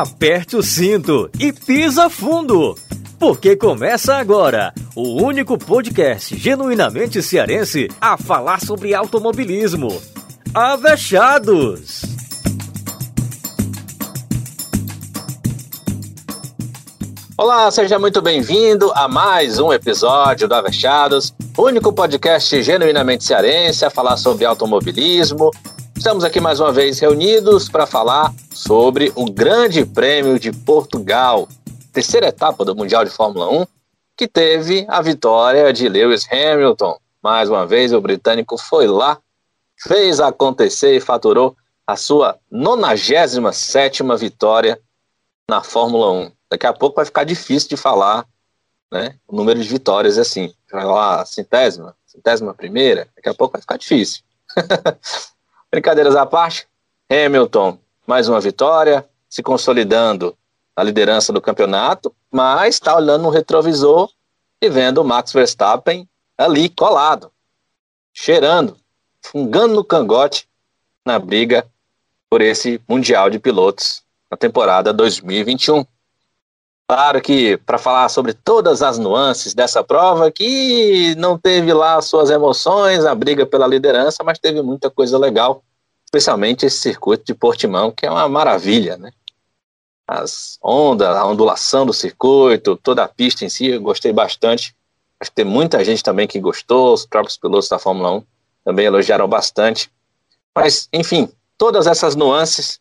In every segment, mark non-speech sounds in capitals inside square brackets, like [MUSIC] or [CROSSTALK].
aperte o cinto e pisa fundo. Porque começa agora o único podcast genuinamente cearense a falar sobre automobilismo. Avechados! Olá, seja muito bem-vindo a mais um episódio do Avechados, único podcast genuinamente cearense a falar sobre automobilismo. Estamos aqui mais uma vez reunidos para falar sobre o Grande Prêmio de Portugal, terceira etapa do Mundial de Fórmula 1, que teve a vitória de Lewis Hamilton. Mais uma vez, o britânico foi lá, fez acontecer e faturou a sua 97 vitória na Fórmula 1. Daqui a pouco vai ficar difícil de falar né, o número de vitórias assim. Vai lá, centésima, centésima primeira, daqui a pouco vai ficar difícil. [LAUGHS] Brincadeiras à parte, Hamilton, mais uma vitória, se consolidando na liderança do campeonato, mas está olhando no retrovisor e vendo o Max Verstappen ali colado, cheirando, fungando no cangote na briga por esse Mundial de Pilotos na temporada 2021. Claro que para falar sobre todas as nuances dessa prova, que não teve lá suas emoções, a briga pela liderança, mas teve muita coisa legal, especialmente esse circuito de Portimão, que é uma maravilha, né? As ondas, a ondulação do circuito, toda a pista em si, eu gostei bastante. Acho que tem muita gente também que gostou, os próprios pilotos da Fórmula 1 também elogiaram bastante. Mas, enfim, todas essas nuances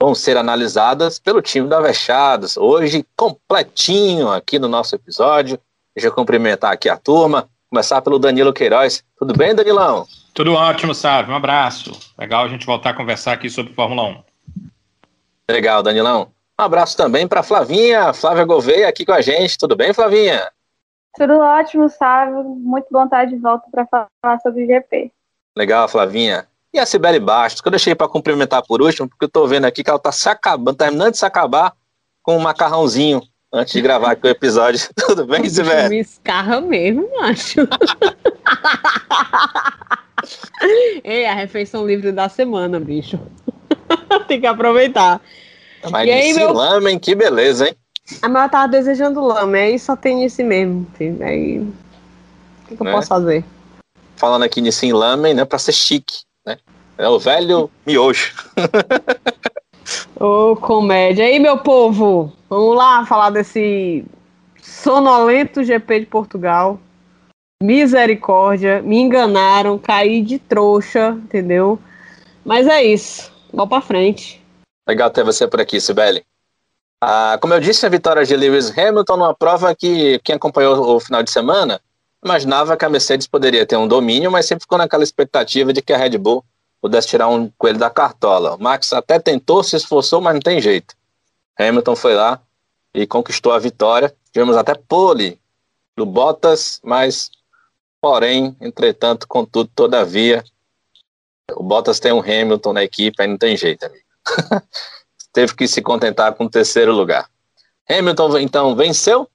vão ser analisadas pelo time da Avechados, hoje completinho aqui no nosso episódio. Deixa eu cumprimentar aqui a turma, começar pelo Danilo Queiroz. Tudo bem, Danilão? Tudo ótimo, Sávio. Um abraço. Legal a gente voltar a conversar aqui sobre Fórmula 1. Legal, Danilão. Um abraço também para Flavinha, Flávia Gouveia aqui com a gente. Tudo bem, Flavinha? Tudo ótimo, Sávio. Muito vontade de volta para falar sobre o GP. Legal, Flavinha. E a Sibeli Bastos, que eu deixei para cumprimentar por último, porque eu tô vendo aqui que ela tá se acabando, terminando de se acabar com um macarrãozinho antes de gravar aqui o episódio. [LAUGHS] Tudo bem, Sibeli? Me escarra mesmo, macho. [LAUGHS] Ei, a refeição livre da semana, bicho. [LAUGHS] Tem que aproveitar. Mas e aí, meu... lamen, que beleza, hein? A mãe tava desejando lama, aí só tem esse mesmo. Aí, o que, que né? eu posso fazer? Falando aqui nisso em lamen, né, pra ser chique. Né? É o velho miojo. [LAUGHS] Ô, oh, comédia. Aí, meu povo, vamos lá falar desse sonolento GP de Portugal. Misericórdia, me enganaram, caí de trouxa, entendeu? Mas é isso, vamos pra frente. Legal ter você por aqui, Sibeli. Ah, como eu disse, a vitória de Lewis Hamilton numa prova que quem acompanhou o final de semana imaginava que a Mercedes poderia ter um domínio, mas sempre ficou naquela expectativa de que a Red Bull pudesse tirar um coelho da cartola. O Max até tentou, se esforçou, mas não tem jeito. Hamilton foi lá e conquistou a vitória. Tivemos até pole do Bottas, mas, porém, entretanto, contudo, todavia, o Bottas tem um Hamilton na equipe, aí não tem jeito, amigo. [LAUGHS] Teve que se contentar com o terceiro lugar. Hamilton, então, venceu,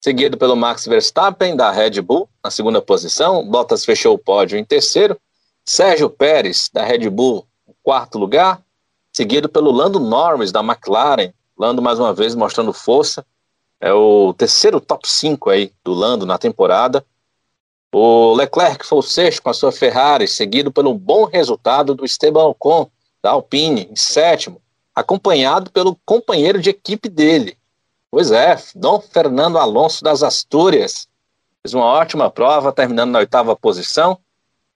seguido pelo Max Verstappen, da Red Bull, na segunda posição. Bottas fechou o pódio em terceiro. Sérgio Pérez, da Red Bull, em quarto lugar. Seguido pelo Lando Norris, da McLaren. Lando, mais uma vez, mostrando força. É o terceiro top 5 aí do Lando na temporada. O Leclerc foi o sexto com a sua Ferrari, seguido pelo bom resultado do Esteban Ocon, da Alpine, em sétimo, acompanhado pelo companheiro de equipe dele, Pois é, Dom Fernando Alonso das Astúrias fez uma ótima prova, terminando na oitava posição,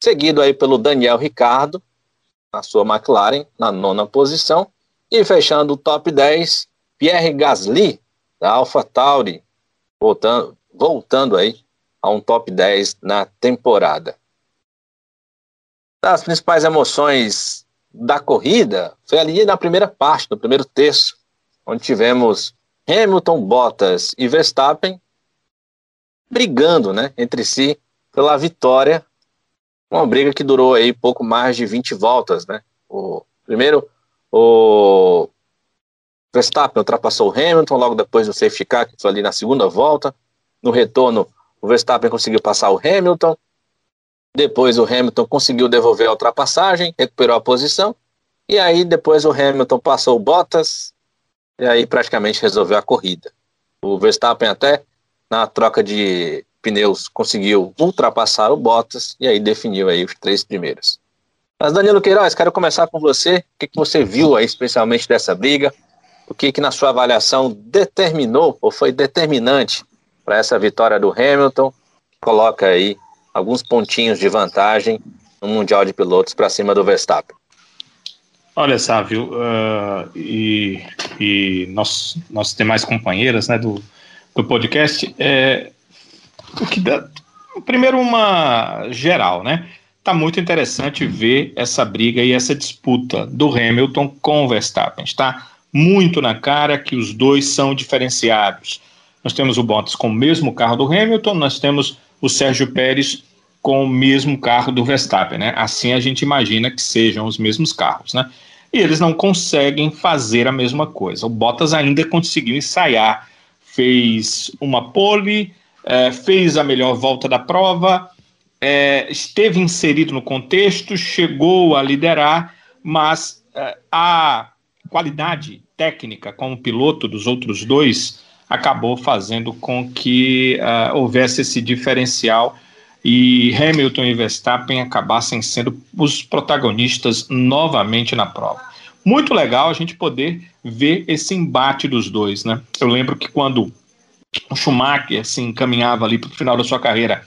seguido aí pelo Daniel Ricardo, na sua McLaren, na nona posição, e fechando o top 10, Pierre Gasly, da AlphaTauri, voltando, voltando aí a um top 10 na temporada. Das principais emoções da corrida, foi ali na primeira parte, no primeiro terço, onde tivemos Hamilton, Bottas e Verstappen brigando, né, entre si pela vitória. Uma briga que durou aí pouco mais de 20 voltas, né? O primeiro o Verstappen ultrapassou o Hamilton logo depois do safety car, que foi ali na segunda volta. No retorno, o Verstappen conseguiu passar o Hamilton. Depois o Hamilton conseguiu devolver a ultrapassagem, recuperou a posição. E aí depois o Hamilton passou o Bottas e aí praticamente resolveu a corrida. O Verstappen até na troca de pneus conseguiu ultrapassar o Bottas e aí definiu aí os três primeiros. Mas Danilo Queiroz, quero começar com você. O que, que você viu aí especialmente dessa briga? O que, que na sua avaliação determinou ou foi determinante para essa vitória do Hamilton? Coloca aí alguns pontinhos de vantagem no Mundial de Pilotos para cima do Verstappen. Olha, Sávio, uh, e, e nós, nós demais companheiras né, do, do podcast, é, o que dá, primeiro uma geral, né? Tá muito interessante ver essa briga e essa disputa do Hamilton com o Verstappen. Está muito na cara que os dois são diferenciados. Nós temos o Bottas com o mesmo carro do Hamilton, nós temos o Sérgio Pérez com o mesmo carro do Verstappen, né? Assim a gente imagina que sejam os mesmos carros, né? E eles não conseguem fazer a mesma coisa. O Bottas ainda conseguiu ensaiar, fez uma pole, é, fez a melhor volta da prova, é, esteve inserido no contexto, chegou a liderar, mas é, a qualidade técnica como piloto dos outros dois acabou fazendo com que uh, houvesse esse diferencial e Hamilton e Verstappen acabassem sendo os protagonistas novamente na prova. Muito legal a gente poder ver esse embate dos dois, né? Eu lembro que quando o Schumacher se encaminhava ali para o final da sua carreira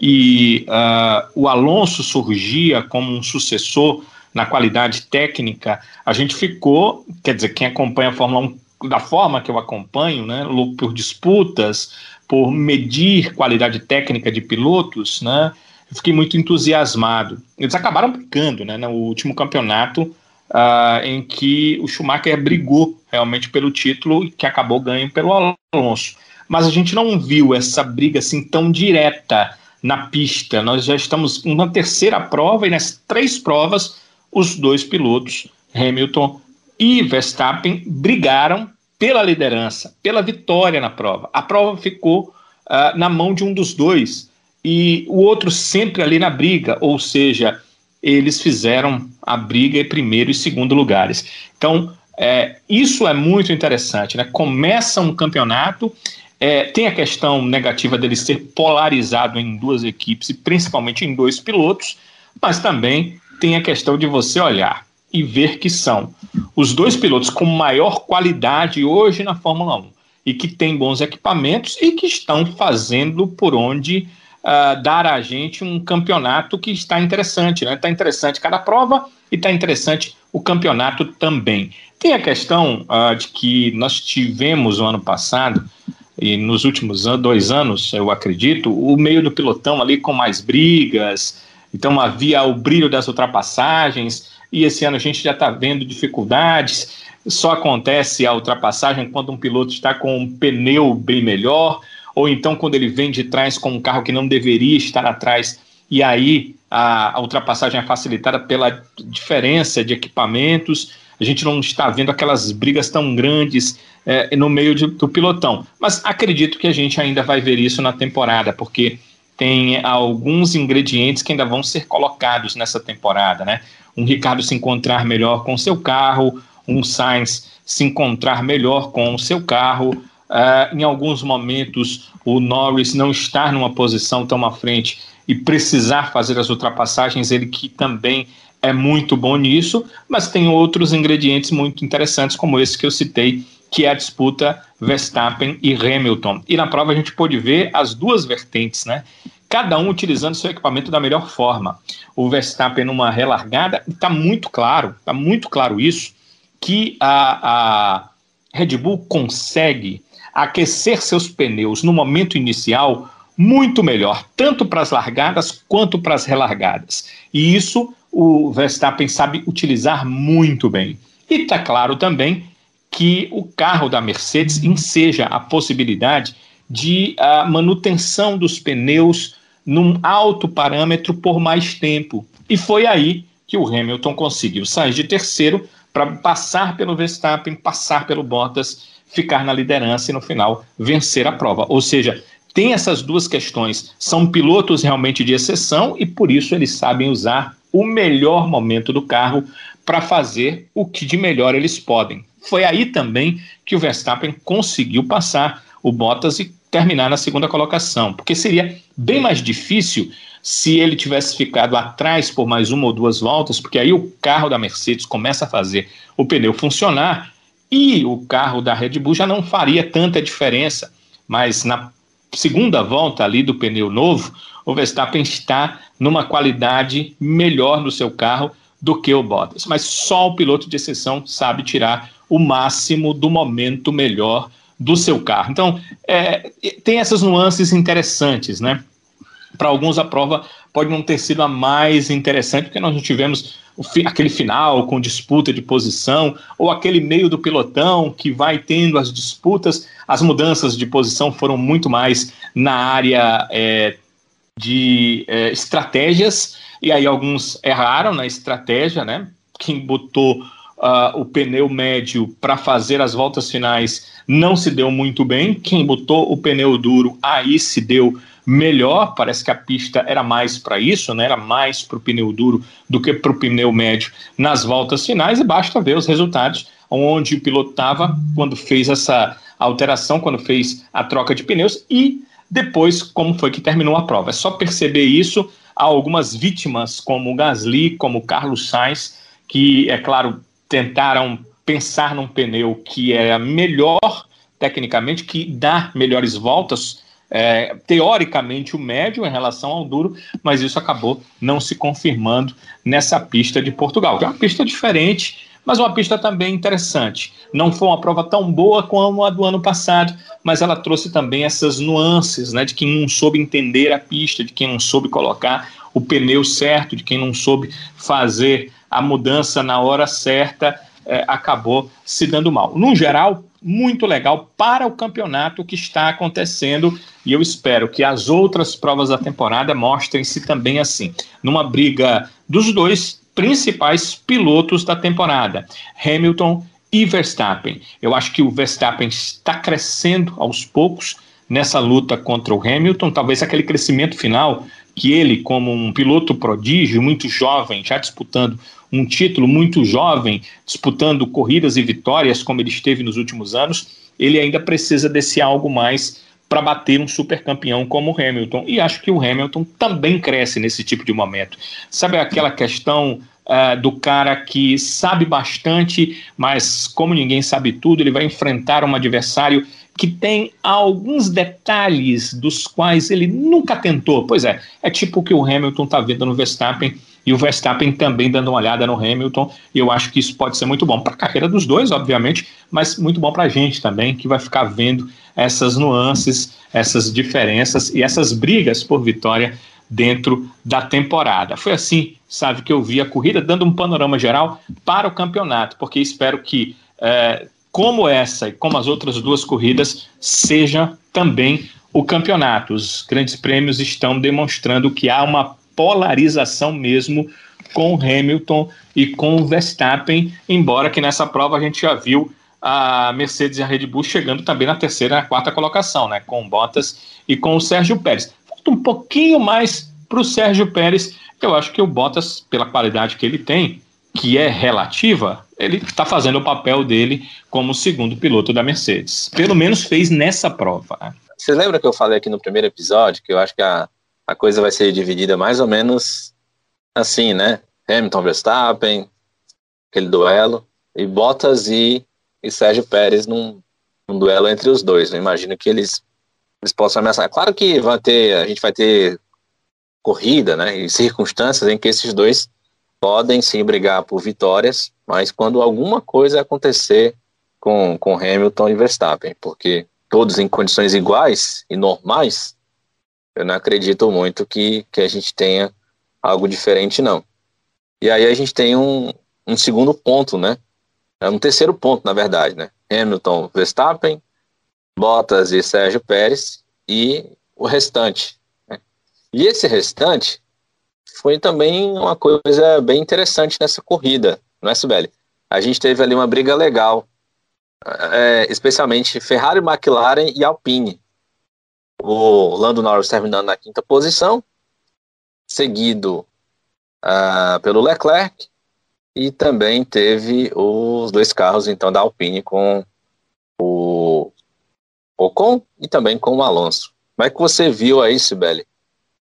e uh, o Alonso surgia como um sucessor na qualidade técnica, a gente ficou, quer dizer, quem acompanha a Fórmula 1 da forma que eu acompanho, né, por disputas, por medir qualidade técnica de pilotos, né, eu fiquei muito entusiasmado. Eles acabaram brigando, né, no último campeonato, uh, em que o Schumacher brigou realmente pelo título e que acabou ganhando pelo Alonso. Mas a gente não viu essa briga assim tão direta na pista. Nós já estamos na terceira prova e nas três provas os dois pilotos, Hamilton e Verstappen, brigaram pela liderança, pela vitória na prova. A prova ficou uh, na mão de um dos dois e o outro sempre ali na briga, ou seja, eles fizeram a briga em primeiro e segundo lugares. Então, é, isso é muito interessante, né? Começa um campeonato, é, tem a questão negativa dele ser polarizado em duas equipes e principalmente em dois pilotos, mas também tem a questão de você olhar e ver que são os dois pilotos com maior qualidade hoje na Fórmula 1 e que têm bons equipamentos e que estão fazendo por onde uh, dar a gente um campeonato que está interessante. Está né? Tá interessante cada prova e está interessante o campeonato também. Tem a questão uh, de que nós tivemos no ano passado e nos últimos dois anos, eu acredito, o meio do pilotão ali com mais brigas, então havia o brilho das ultrapassagens, e esse ano a gente já está vendo dificuldades. Só acontece a ultrapassagem quando um piloto está com um pneu bem melhor, ou então quando ele vem de trás com um carro que não deveria estar atrás, e aí a, a ultrapassagem é facilitada pela diferença de equipamentos. A gente não está vendo aquelas brigas tão grandes é, no meio de, do pilotão. Mas acredito que a gente ainda vai ver isso na temporada, porque tem alguns ingredientes que ainda vão ser colocados nessa temporada, né? Um Ricardo se encontrar melhor com seu carro, um Sainz se encontrar melhor com o seu carro, uh, em alguns momentos o Norris não estar numa posição tão à frente e precisar fazer as ultrapassagens, ele que também é muito bom nisso, mas tem outros ingredientes muito interessantes, como esse que eu citei, que é a disputa Verstappen e Hamilton. E na prova a gente pôde ver as duas vertentes, né? Cada um utilizando seu equipamento da melhor forma. O Verstappen numa relargada, está muito claro, está muito claro isso, que a, a Red Bull consegue aquecer seus pneus no momento inicial muito melhor, tanto para as largadas quanto para as relargadas. E isso o Verstappen sabe utilizar muito bem. E está claro também que o carro da Mercedes enseja a possibilidade de a manutenção dos pneus num alto parâmetro por mais tempo. E foi aí que o Hamilton conseguiu sair de terceiro para passar pelo Verstappen, passar pelo Bottas, ficar na liderança e no final vencer a prova. Ou seja, tem essas duas questões. São pilotos realmente de exceção e por isso eles sabem usar o melhor momento do carro para fazer o que de melhor eles podem. Foi aí também que o Verstappen conseguiu passar o Bottas e terminar na segunda colocação, porque seria bem mais difícil se ele tivesse ficado atrás por mais uma ou duas voltas, porque aí o carro da Mercedes começa a fazer o pneu funcionar e o carro da Red Bull já não faria tanta diferença. Mas na segunda volta ali do pneu novo, o Verstappen está numa qualidade melhor no seu carro do que o Bottas. Mas só o piloto de exceção sabe tirar o máximo do momento melhor do seu carro. Então, é, tem essas nuances interessantes, né? Para alguns a prova pode não ter sido a mais interessante, porque nós não tivemos aquele final com disputa de posição, ou aquele meio do pelotão que vai tendo as disputas. As mudanças de posição foram muito mais na área é, de é, estratégias, e aí alguns erraram na estratégia, né? Quem botou uh, o pneu médio para fazer as voltas finais não se deu muito bem. Quem botou o pneu duro aí se deu melhor. Parece que a pista era mais para isso, né? Era mais para o pneu duro do que para o pneu médio nas voltas finais. E basta ver os resultados onde o piloto estava quando fez essa alteração, quando fez a troca de pneus e depois como foi que terminou a prova. É só perceber isso. Há algumas vítimas, como o Gasly, como o Carlos Sainz, que, é claro, tentaram pensar num pneu que é melhor tecnicamente, que dá melhores voltas, é, teoricamente o médio em relação ao duro, mas isso acabou não se confirmando nessa pista de Portugal, é uma pista diferente, mas uma pista também interessante. Não foi uma prova tão boa como a do ano passado, mas ela trouxe também essas nuances, né, de quem não soube entender a pista, de quem não soube colocar o pneu certo, de quem não soube fazer a mudança na hora certa, é, acabou se dando mal. No geral, muito legal para o campeonato que está acontecendo e eu espero que as outras provas da temporada mostrem-se também assim, numa briga dos dois principais pilotos da temporada, Hamilton e Verstappen. Eu acho que o Verstappen está crescendo aos poucos nessa luta contra o Hamilton, talvez aquele crescimento final que ele, como um piloto prodígio, muito jovem, já disputando um título, muito jovem, disputando corridas e vitórias, como ele esteve nos últimos anos, ele ainda precisa desse algo mais para bater um super campeão como o Hamilton. E acho que o Hamilton também cresce nesse tipo de momento. Sabe aquela questão uh, do cara que sabe bastante, mas como ninguém sabe tudo, ele vai enfrentar um adversário que tem alguns detalhes dos quais ele nunca tentou. Pois é, é tipo o que o Hamilton está vendo no Verstappen e o Verstappen também dando uma olhada no Hamilton. E eu acho que isso pode ser muito bom para a carreira dos dois, obviamente, mas muito bom para a gente também, que vai ficar vendo essas nuances, essas diferenças e essas brigas por vitória dentro da temporada. Foi assim, sabe, que eu vi a corrida, dando um panorama geral para o campeonato, porque espero que é, como essa e como as outras duas corridas, seja também o campeonato. Os grandes prêmios estão demonstrando que há uma polarização mesmo com Hamilton e com Verstappen, embora que nessa prova a gente já viu a Mercedes e a Red Bull chegando também na terceira e na quarta colocação, né, com Bottas e com o Sérgio Pérez. Falta um pouquinho mais para o Sérgio Pérez. Eu acho que o Bottas, pela qualidade que ele tem, que é relativa, ele está fazendo o papel dele como segundo piloto da Mercedes. Pelo menos fez nessa prova. Né? Você lembra que eu falei aqui no primeiro episódio que eu acho que a, a coisa vai ser dividida mais ou menos assim, né? Hamilton Verstappen, aquele duelo, e Bottas e, e Sérgio Pérez num, num duelo entre os dois. Eu imagino que eles, eles possam ameaçar. Claro que vai ter, a gente vai ter corrida, né? E circunstâncias em que esses dois podem sim brigar por vitórias, mas quando alguma coisa acontecer com, com Hamilton e Verstappen, porque todos em condições iguais e normais, eu não acredito muito que, que a gente tenha algo diferente, não. E aí a gente tem um, um segundo ponto, né? É um terceiro ponto, na verdade, né? Hamilton, Verstappen, Bottas e Sérgio Pérez e o restante. Né? E esse restante foi também uma coisa bem interessante nessa corrida, não é, Sibeli? A gente teve ali uma briga legal, é, especialmente Ferrari, McLaren e Alpine. O Lando Norris terminando na quinta posição, seguido uh, pelo Leclerc e também teve os dois carros então da Alpine com o Ocon e também com o Alonso. Como é que você viu aí, Sibeli,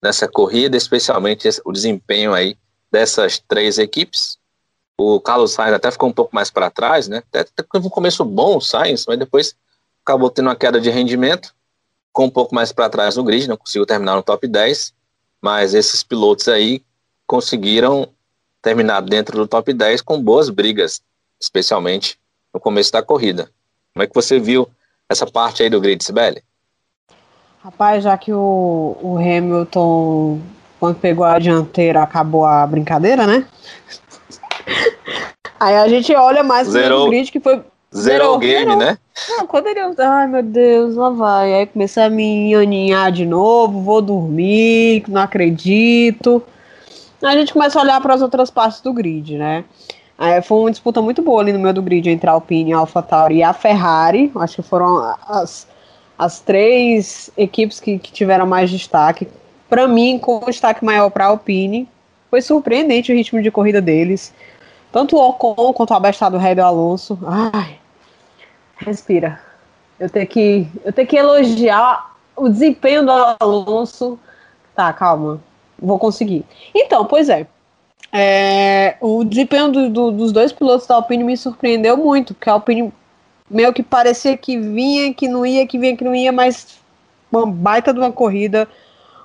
nessa corrida, especialmente o desempenho aí dessas três equipes? O Carlos Sainz até ficou um pouco mais para trás, né? Até teve um começo bom o Sainz, mas depois acabou tendo uma queda de rendimento, ficou um pouco mais para trás no grid, não conseguiu terminar no top 10, mas esses pilotos aí conseguiram terminar dentro do top 10 com boas brigas, especialmente no começo da corrida. Como é que você viu essa parte aí do grid, Sibeli? Rapaz, já que o, o Hamilton, quando pegou a dianteira, acabou a brincadeira, né? [LAUGHS] Aí a gente olha mais zero, o grid que foi. Zero, game, zero. né? Não, quando ele. Ai meu Deus, lá vai. Aí começar a me aninhar de novo, vou dormir, não acredito. Aí a gente começa a olhar para as outras partes do grid, né? Aí foi uma disputa muito boa ali no meio do grid entre a Alpine, a AlphaTauri e a Ferrari. Acho que foram as, as três equipes que, que tiveram mais destaque. Para mim, com destaque maior para a Alpine, foi surpreendente o ritmo de corrida deles. Tanto o Ocon quanto o abestado rei do Alonso. Ai, respira. Eu tenho que, eu tenho que elogiar o desempenho do Alonso. Tá, calma. Vou conseguir. Então, pois é. é o desempenho do, do, dos dois pilotos da Alpine me surpreendeu muito, porque a Alpine meio que parecia que vinha, que não ia, que vinha, que não ia, mas uma baita de uma corrida.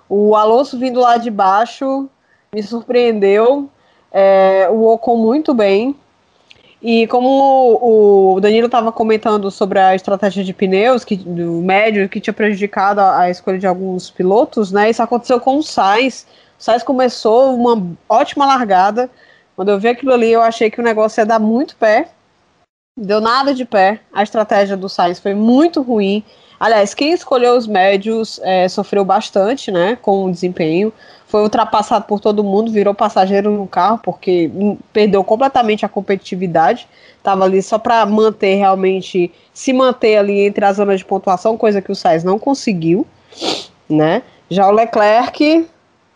O Alonso vindo lá de baixo me surpreendeu. É, o Ocon muito bem. E como o Danilo estava comentando sobre a estratégia de pneus que, do médio que tinha prejudicado a, a, escolha de alguns pilotos, né? Isso aconteceu com o Sainz. O Sainz começou uma ótima largada. Quando eu vi aquilo ali, eu achei que o negócio ia dar muito pé. Deu nada de pé. A estratégia do Sainz foi muito ruim. Aliás, quem escolheu os médios é, sofreu bastante, né, com o desempenho. Foi ultrapassado por todo mundo, virou passageiro no carro, porque perdeu completamente a competitividade. Estava ali só para manter realmente, se manter ali entre as zonas de pontuação, coisa que o Sainz não conseguiu, né. Já o Leclerc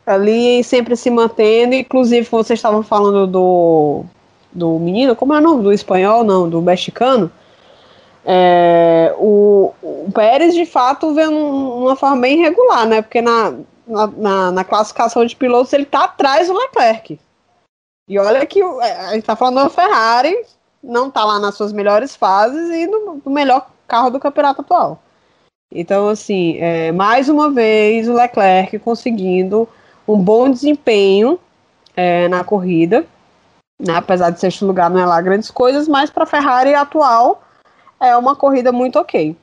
ali sempre se mantendo, inclusive vocês estavam falando do, do menino, como é o nome? Do espanhol, não, do mexicano é, o, o, Pérez, de fato, vem uma forma bem irregular, né? Porque na, na, na classificação de pilotos ele está atrás do Leclerc. E olha que é, a gente está falando do Ferrari, não está lá nas suas melhores fases e no, melhor carro do campeonato atual. Então, assim, é, mais uma vez o Leclerc conseguindo um bom desempenho é, na corrida, né? apesar de sexto lugar não é lá grandes coisas, mas para a Ferrari atual é uma corrida muito ok.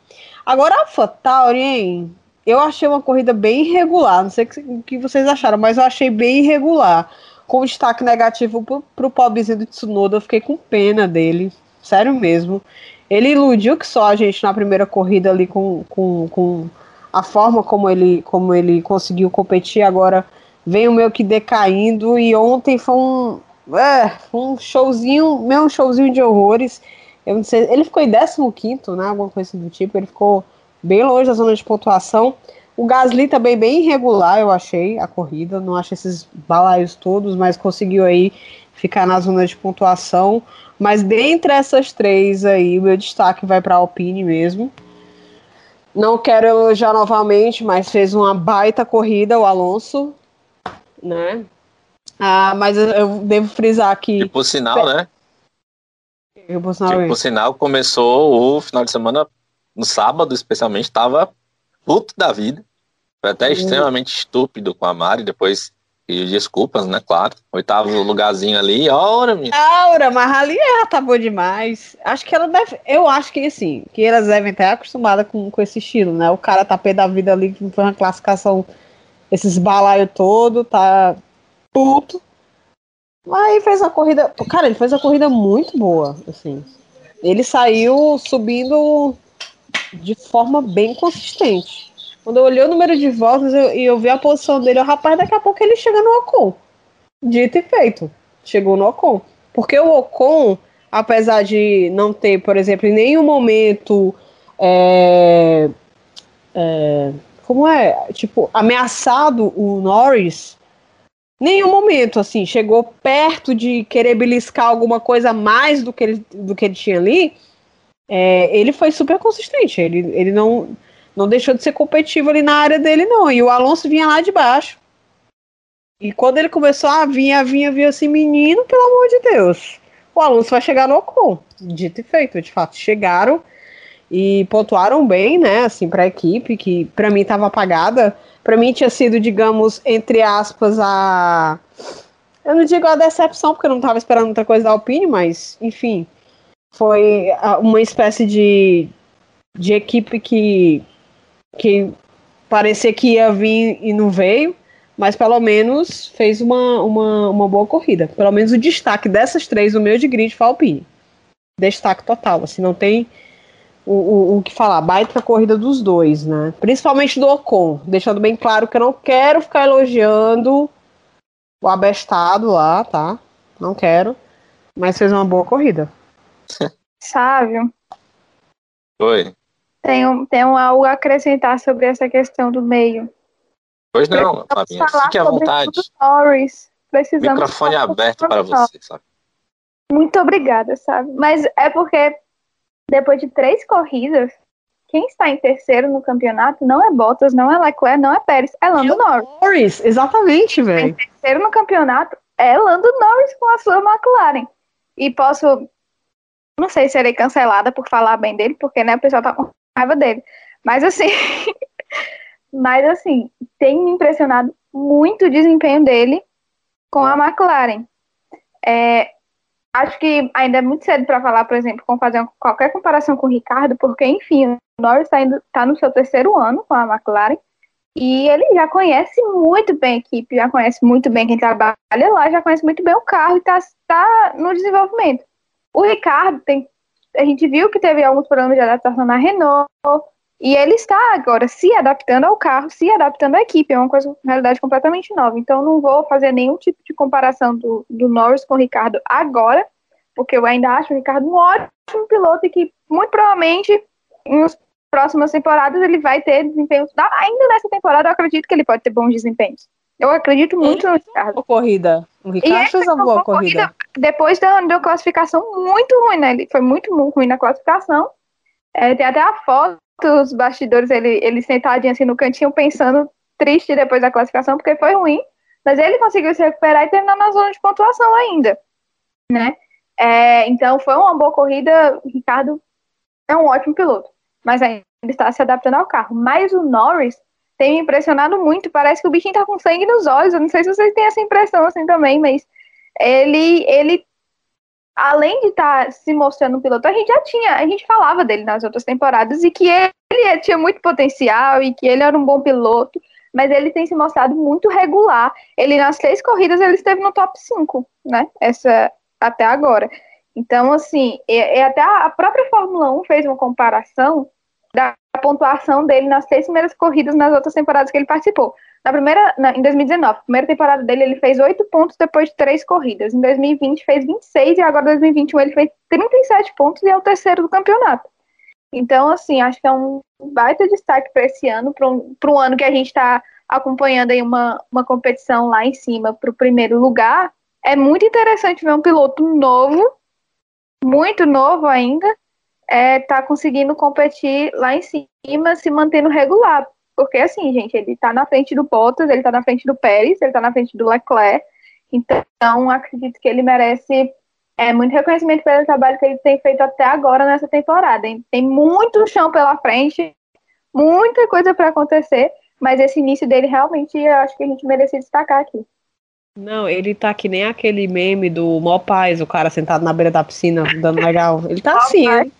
Agora a AlphaTauri, hein? Eu achei uma corrida bem irregular. Não sei o que vocês acharam, mas eu achei bem irregular. Com destaque negativo pro, pro pobrezinho do Tsunoda, eu fiquei com pena dele. Sério mesmo. Ele iludiu que só a gente na primeira corrida ali com, com, com a forma como ele, como ele conseguiu competir. Agora veio meio que decaindo. E ontem foi um, é, um showzinho, meio um showzinho de horrores. Eu não sei, ele ficou em 15, né? Alguma coisa do tipo. Ele ficou bem longe da zona de pontuação. O Gasly também bem irregular, eu achei, a corrida. Não achei esses balaios todos, mas conseguiu aí ficar na zona de pontuação. Mas dentre essas três aí, o meu destaque vai para a Alpine mesmo. Não quero elogiar novamente, mas fez uma baita corrida o Alonso, né? Ah, mas eu devo frisar aqui. E por sinal, né? Tipo, por sinal, começou o final de semana, no sábado especialmente, estava puto da vida. Foi até uhum. extremamente estúpido com a Mari, depois pediu desculpas, né? Claro. Oitavo lugarzinho ali, ora, minha. Aura, mas ali ela tá boa demais. Acho que ela deve. Eu acho que assim, que elas devem estar acostumadas com, com esse estilo, né? O cara tá pé da vida ali, que foi uma classificação, esses balaios todo, tá puto. Mas fez uma corrida. Cara, ele fez uma corrida muito boa, assim. Ele saiu subindo de forma bem consistente. Quando eu olhei o número de voltas e eu, eu, vi a posição dele, o rapaz, daqui a pouco ele chega no Ocon. Dito e feito. Chegou no Ocon. Porque o Ocon, apesar de não ter, por exemplo, em nenhum momento. É, é, como é? Tipo, ameaçado o Norris Nenhum momento, assim, chegou perto de querer beliscar alguma coisa mais do que ele, do que ele tinha ali. É, ele foi super consistente. Ele, ele não, não deixou de ser competitivo ali na área dele, não. E o Alonso vinha lá de baixo. E quando ele começou a vir, vinha, vinha assim, menino, pelo amor de Deus. O Alonso vai chegar no Ocon. Dito e feito, de fato, chegaram e pontuaram bem, né, assim, para a equipe, que para mim estava apagada. Para mim tinha sido, digamos, entre aspas, a. Eu não digo a decepção, porque eu não estava esperando outra coisa da Alpine, mas, enfim, foi uma espécie de, de equipe que, que parecia que ia vir e não veio, mas pelo menos fez uma, uma, uma boa corrida. Pelo menos o destaque dessas três, o meu de grid foi Alpine. Destaque total, assim, não tem o, o, o, que falar, baita corrida dos dois, né? Principalmente do Ocon, deixando bem claro que eu não quero ficar elogiando o abestado lá, tá? Não quero. Mas fez uma boa corrida. Sávio. Oi. Tenho, tenho algo a acrescentar sobre essa questão do meio. Pois não, Fabinha, fique à vontade. Norris. Precisamos Microfone aberto para você, sabe? Muito obrigada, sabe? Mas é porque depois de três corridas, quem está em terceiro no campeonato não é Bottas, não é Leclerc, não é Pérez, é Lando é Norris. Norris, exatamente, velho. Em terceiro no campeonato é Lando Norris com a sua McLaren. E posso, não sei se serei cancelada por falar bem dele, porque né, o pessoal tá com raiva dele. Mas assim, [LAUGHS] mas assim, tem me impressionado muito o desempenho dele com a McLaren. É, acho que ainda é muito cedo para falar, por exemplo, com fazer qualquer comparação com o Ricardo, porque, enfim, o Norris está tá no seu terceiro ano com a McLaren e ele já conhece muito bem a equipe, já conhece muito bem quem trabalha lá, já conhece muito bem o carro e está tá no desenvolvimento. O Ricardo tem. A gente viu que teve alguns problemas de adaptação na Renault, e ele está agora se adaptando ao carro, se adaptando à equipe, é uma coisa, uma realidade completamente nova. Então, não vou fazer nenhum tipo de comparação do, do Norris com o Ricardo agora, porque eu ainda acho o Ricardo um ótimo piloto e que, muito provavelmente, nas próximas temporadas, ele vai ter desempenhos. Ainda nessa temporada, eu acredito que ele pode ter bons desempenhos. Eu acredito muito ele no Ricardo. Boa corrida. O Ricardo fez uma boa corrida. corrida. Depois da, da classificação muito ruim, né? Ele foi muito ruim na classificação. É, tem até a foto os bastidores, ele, ele sentadinho assim no cantinho, pensando triste depois da classificação, porque foi ruim, mas ele conseguiu se recuperar e terminar na zona de pontuação ainda, né? É, então foi uma boa corrida, o Ricardo é um ótimo piloto, mas ainda está se adaptando ao carro. Mas o Norris tem me impressionado muito, parece que o bichinho tá com sangue nos olhos, eu não sei se vocês têm essa impressão assim também, mas ele, ele além de estar tá se mostrando um piloto, a gente já tinha, a gente falava dele nas outras temporadas e que ele tinha muito potencial e que ele era um bom piloto, mas ele tem se mostrado muito regular. Ele nas três corridas ele esteve no top 5, né? Essa até agora. Então, assim, é, é até a própria Fórmula 1 fez uma comparação da pontuação dele nas três primeiras corridas nas outras temporadas que ele participou. Na primeira, na, em 2019, primeira temporada dele, ele fez 8 pontos depois de três corridas. Em 2020 fez 26 e agora em 2021 ele fez 37 pontos e é o terceiro do campeonato. Então, assim, acho que é um baita destaque para esse ano, para um, um ano que a gente está acompanhando aí uma, uma competição lá em cima para o primeiro lugar. É muito interessante ver um piloto novo, muito novo ainda, é, tá conseguindo competir lá em cima, se mantendo regular. Porque, assim, gente, ele tá na frente do Bottas, ele tá na frente do Pérez, ele tá na frente do Leclerc. Então, acredito que ele merece é, muito reconhecimento pelo trabalho que ele tem feito até agora nessa temporada. Tem muito chão pela frente, muita coisa para acontecer, mas esse início dele realmente eu acho que a gente merece destacar aqui. Não, ele tá que nem aquele meme do Mó Paz, o cara sentado na beira da piscina, dando legal. Ele tá assim, hein?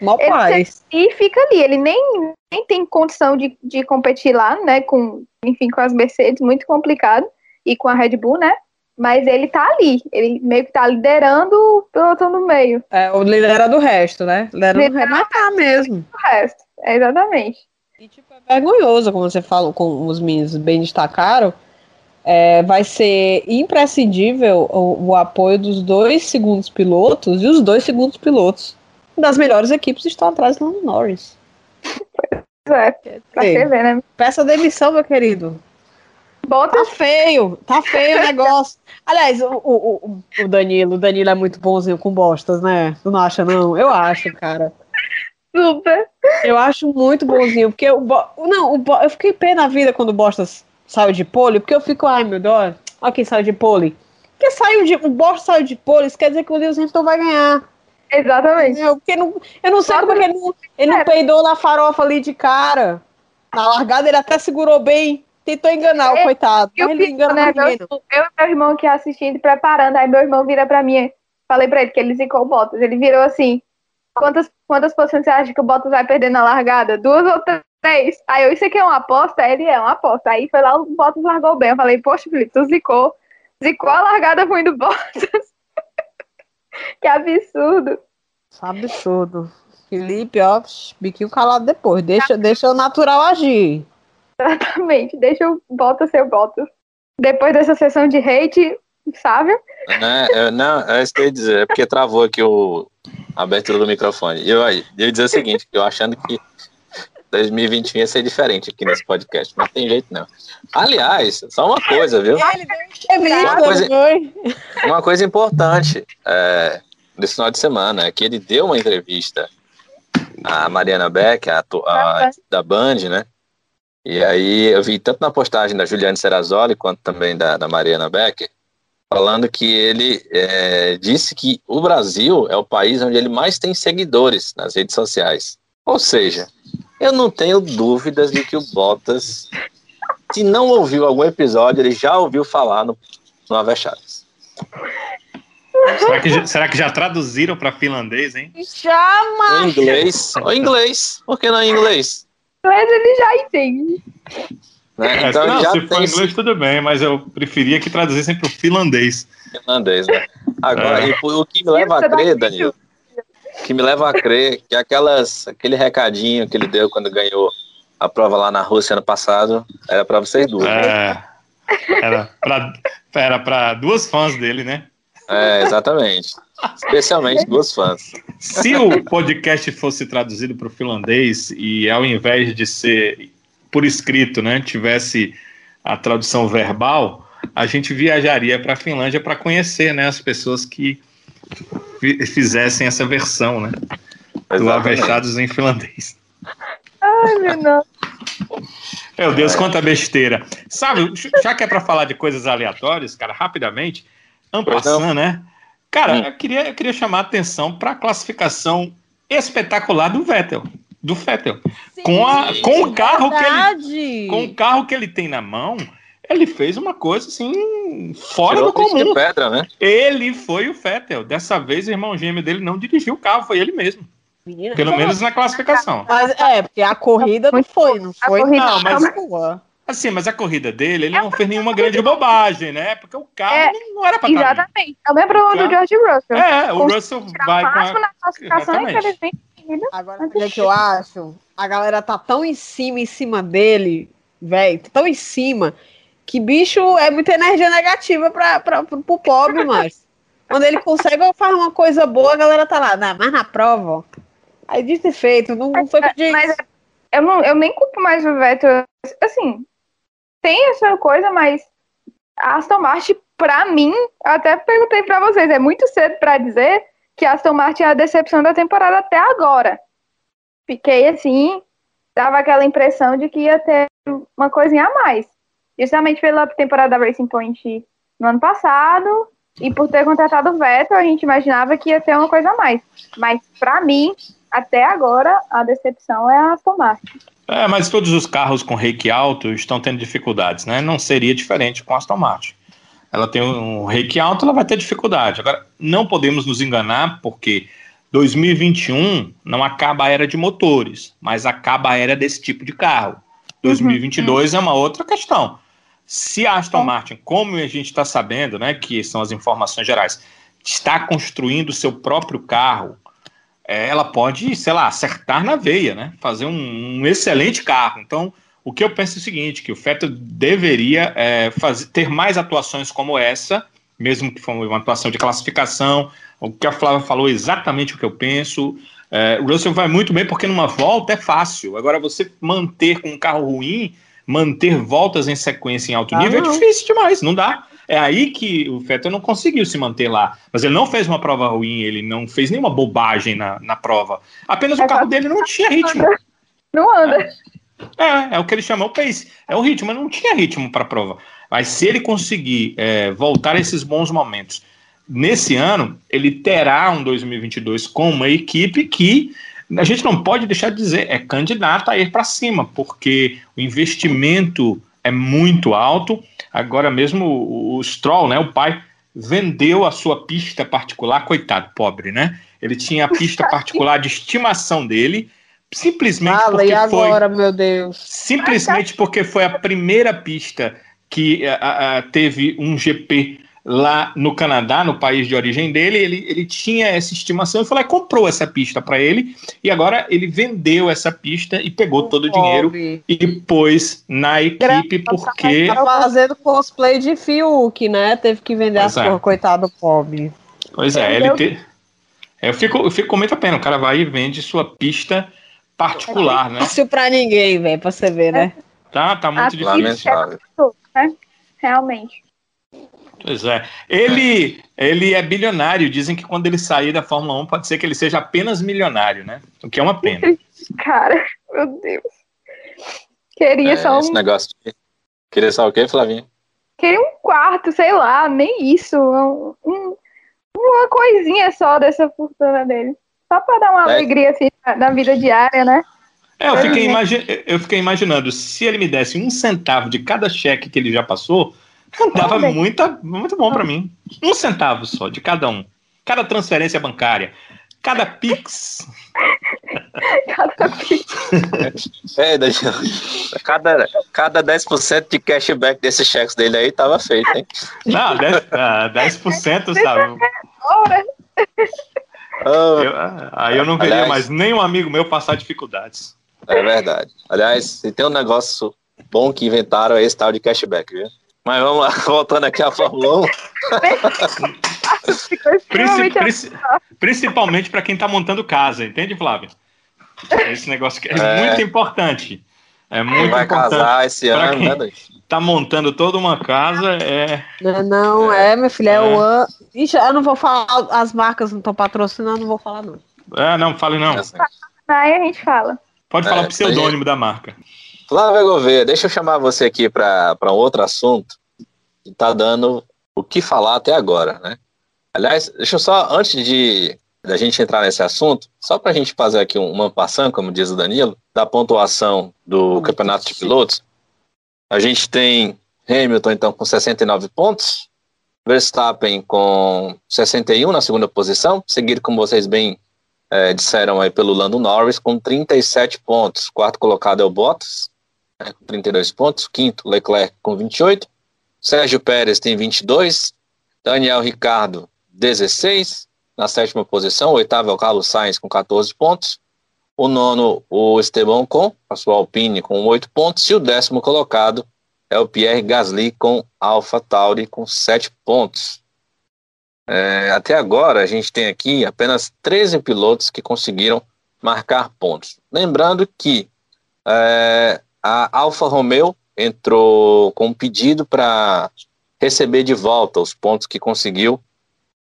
Mó paz. E fica ali, ele nem, nem tem condição de, de competir lá, né? Com, enfim, com as Mercedes, muito complicado. E com a Red Bull, né? Mas ele tá ali, ele meio que tá liderando o piloto no meio. É, o lidera do resto, né? Lidera do resto, tá mesmo. O resto, é, exatamente. E tipo, é vergonhoso, como você falou, como os meninos bem destacaram, é, vai ser imprescindível o, o, apoio dos dois segundos pilotos e os dois segundos pilotos das melhores equipes estão atrás do Norris. Pois é, pra você ver, né? Peça demissão, meu querido. Bottas... Tá feio, tá feio o [LAUGHS] negócio. Aliás, o, o, o, Danilo, o Danilo é muito bonzinho com bostas, né? Tu não acha, não? Eu acho, cara. Super. Eu acho muito bonzinho, porque o Bo... não, o Bo... eu fiquei pé na vida quando o Bostas saiu de pole, porque eu fico, ai meu Deus, olha quem saiu de pole. Porque saiu de, o Bostas saiu de pole, isso quer dizer que o Lewis Hamilton vai ganhar. Exatamente. Eu, porque não, eu não sei Só como é que ele não, ele não é. peidou na farofa ali de cara. Na largada ele até segurou bem, tentou enganar é, o coitado. Eu, ele engana né, meu, eu e meu irmão aqui assistindo, preparando, aí meu irmão vira pra mim, falei pra ele que ele zicou o Bottas. Ele virou assim, Quantas, quantas posições você acha que o Bottas vai perder na largada? Duas ou três? Aí eu, isso aqui é uma aposta? Ele é uma aposta. Aí foi lá, o Bottas largou bem. Eu falei, poxa, Felipe, tu zicou. Zicou a largada ruim do Bottas. Que absurdo. Absurdo. Felipe, ó, biquinho calado depois. Deixa, deixa o natural agir. Exatamente. Deixa o Bottas ser o Bottas. Depois dessa sessão de hate, sabe? Não, é, não, é isso que eu ia dizer. É porque travou aqui o, a abertura do microfone. Eu, eu ia dizer o seguinte, eu achando que 2021 ia ser diferente aqui nesse podcast, mas tem jeito não. Aliás, só uma coisa, viu? Uma coisa, uma coisa importante é, desse final de semana é que ele deu uma entrevista à Mariana Beck, a, a, da Band, né? E aí eu vi tanto na postagem da Juliane Serrazoli quanto também da, da Mariana Becker, falando que ele é, disse que o Brasil é o país onde ele mais tem seguidores nas redes sociais. Ou seja, eu não tenho dúvidas de que o Bottas, se não ouviu algum episódio, ele já ouviu falar no, no Avechadas. Será que, será que já traduziram para finlandês, hein? Jamais! Em inglês. Ou inglês. Por que não em inglês? Inglês ele já entende. Né? É, então, não, já se for inglês, esse... tudo bem, mas eu preferia que traduzissem para o finlandês. Finlandês, né? Agora, é. o que me leva a crer, Danilo, que me leva a crer que aquelas, aquele recadinho que ele deu quando ganhou a prova lá na Rússia ano passado era para vocês duas. É, era para era pra duas fãs dele, né? É, exatamente. Especialmente duas fãs. Se o podcast fosse traduzido para o finlandês e ao invés de ser por escrito, né, tivesse a tradução verbal, a gente viajaria para a Finlândia para conhecer, né, as pessoas que fizessem essa versão, né, do Avechados em finlandês. Ai, meu Deus. Meu Deus, quanta besteira. Sabe, já que é para falar de coisas aleatórias, cara, rapidamente, Ampassan, né? Cara, hum. eu queria, eu queria chamar a atenção para a classificação espetacular do Vettel do Fettel. Sim, com, a, com o carro verdade. que ele com o carro que ele tem na mão, ele fez uma coisa assim fora Tirou do comum. pedra, né? Ele foi o Fettel. Dessa vez o irmão gêmeo dele não dirigiu o carro, foi ele mesmo. Menina, Pelo menos na classificação. Mas é, porque a corrida não foi, não foi. Não, mas Assim, mas a corrida dele, ele é não fez nenhuma grande bobagem, né? Porque o carro é, não era para Exatamente. É o mesmo problema do George Russell. É, o Russell vai com a... na classificação, infelizmente Agora, o que eu acho? A galera tá tão em cima, em cima dele, velho, tão em cima, que bicho é muita energia negativa pra, pra, pro, pro pobre, mas quando ele consegue fazer uma coisa boa, a galera tá lá, não, mas na prova, aí disse e feito, não, não foi pedir. Mas eu, não, eu nem culpo mais o Vettel, assim, tem essa coisa, mas a Aston Martin, pra mim, eu até perguntei pra vocês, é muito cedo pra dizer, que Aston Martin é a decepção da temporada até agora. Fiquei assim, dava aquela impressão de que ia ter uma coisinha a mais. Justamente pela temporada da Racing Point no ano passado e por ter contratado o Vettel, a gente imaginava que ia ter uma coisa a mais. Mas para mim, até agora, a decepção é a Aston Martin. É, mas todos os carros com rake alto estão tendo dificuldades, né? Não seria diferente com a Aston Martin ela tem um reiki alto, ela vai ter dificuldade. Agora, não podemos nos enganar, porque 2021 não acaba a era de motores, mas acaba a era desse tipo de carro. 2022 uhum. é uma outra questão. Se a Aston Martin, como a gente está sabendo, né, que são as informações gerais, está construindo o seu próprio carro, é, ela pode, sei lá, acertar na veia, né, fazer um, um excelente carro. Então, o que eu penso é o seguinte, que o Fettel deveria é, fazer, ter mais atuações como essa, mesmo que for uma atuação de classificação, o que a Flávia falou é exatamente o que eu penso. É, o Russell vai muito bem porque numa volta é fácil. Agora, você manter com um carro ruim, manter voltas em sequência em alto Ah, nível é difícil demais, não dá. É aí que o Vettel não conseguiu se manter lá. Mas ele não fez uma prova ruim, ele não fez nenhuma bobagem na, na prova. Apenas o É carro só- dele não tinha ritmo. Não anda. É, é o que ele chamou o pace. É o ritmo, não tinha ritmo para a prova. Mas se ele conseguir é, voltar a esses bons momentos nesse ano, ele terá um 2022 com uma equipe que a gente não pode deixar de dizer é candidata a ir para cima, porque o investimento é muito alto. Agora mesmo o, o Stroll, né, o pai, vendeu a sua pista particular, coitado, pobre, né? Ele tinha a pista [LAUGHS] particular de estimação dele, simplesmente Fala, e porque foi agora, meu Deus? simplesmente porque foi a primeira pista que a- a- teve um GP lá no Canadá, no país de origem dele, ele, ele tinha essa estimação e lá e comprou essa pista para ele, e agora ele vendeu essa pista e pegou todo o dinheiro e pôs na equipe, porque Tá fazendo cosplay de Fiuk, né? Teve que vender as Pois é. coisas, coitado do pobre. Pois é, ele te... eu, fico, eu fico com muita pena. O cara vai e vende sua pista particular, né? Isso pra ninguém, velho, pra você ver, né? Tá, tá muito Ah, difícil. Lamentável. né? Realmente. Pois é. Ele, ele é bilionário. Dizem que quando ele sair da Fórmula 1 pode ser que ele seja apenas milionário, né? O que é uma pena. [LAUGHS] Cara, meu Deus. Queria É, só esse um. negócio. de- Queria só o quê, Flavinha? Queria um quarto, sei lá, nem isso. Um, um- uma coisinha só dessa fortuna dele. Só pra dar uma É. alegria assim na, na vida diária, né? É, eu fiquei, é. imagi- eu fiquei imaginando, se ele me desse um centavo de cada cheque que ele já passou, dava muita, muito bom pra mim. Um centavo só, de cada um. Cada transferência bancária. Cada Pix. [LAUGHS] Cada vez. É, Daniel. Cada, cada 10% de cashback desses cheques dele aí tava feito, hein? Não, 10%, ah, 10% sabe? Ora, Oh, Eu- aí eu não veria Aliás- mais nenhum amigo meu passar dificuldades. é verdade. Aliás, se tem um negócio bom que inventaram é esse tal de cashback, viu? Mas vamos lá, [LAUGHS] voltando aqui à Fórmula 1. ficou [LAUGHS] Princi- extremamente princi- principalmente para quem está montando casa, entende, Flávio? Esse negócio que é, É. muito importante. É muito vai importante. casar esse ano, quem? né? Tá montando toda uma casa é. Não, não é, meu filho, é, É. o an... Ixi, eu não vou falar, as marcas não estão patrocinando, não vou falar, não. É, não, fale não. Aí a gente fala. Pode É, falar o pseudônimo da marca. Flávia Gouveia, deixa eu chamar você aqui para um outro assunto que tá dando o que falar até agora, né? Aliás, deixa eu só, antes de da gente entrar nesse assunto, só para a gente fazer aqui um- uma passão, como diz o Danilo, da pontuação do Hum, Campeonato de. Pilotos. A gente tem Hamilton, então, com 69 pontos, Verstappen com 61 na segunda posição, seguido, como vocês bem eh, disseram aí, pelo Lando Norris, com 37 pontos. Quarto colocado é o Bottas, com 32 pontos. Quinto, Leclerc com 28. Sérgio Pérez tem 22. Daniel Ricardo, 16. Na sétima posição, o oitavo é o Carlos Sainz com 14 pontos. O nono, o Esteban com a sua Alpine com 8 pontos. E o décimo colocado é o Pierre Gasly com Alpha Tauri com 7 pontos. É, até agora, a gente tem aqui apenas 13 pilotos que conseguiram marcar pontos. Lembrando que é, a Alfa Romeo entrou com um pedido para receber de volta os pontos que conseguiu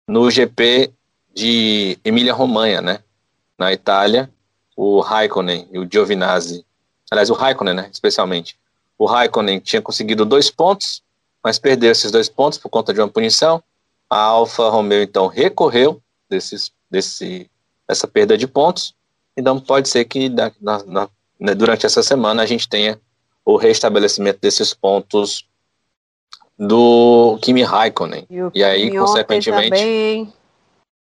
no GP de Emília-Romanha, né? Na Itália, o Raikkonen e o Giovinazzi, aliás, o Raikkonen, né? Especialmente. O Raikkonen tinha conseguido dois pontos, mas perdeu esses dois pontos por conta de uma punição. A Alfa Romeo, então, recorreu desses, desse, dessa perda de pontos. Então, pode ser que na, na, né, durante essa semana a gente tenha o restabelecimento desses pontos do Kimi Raikkonen. E, E aí, Kimi consequentemente-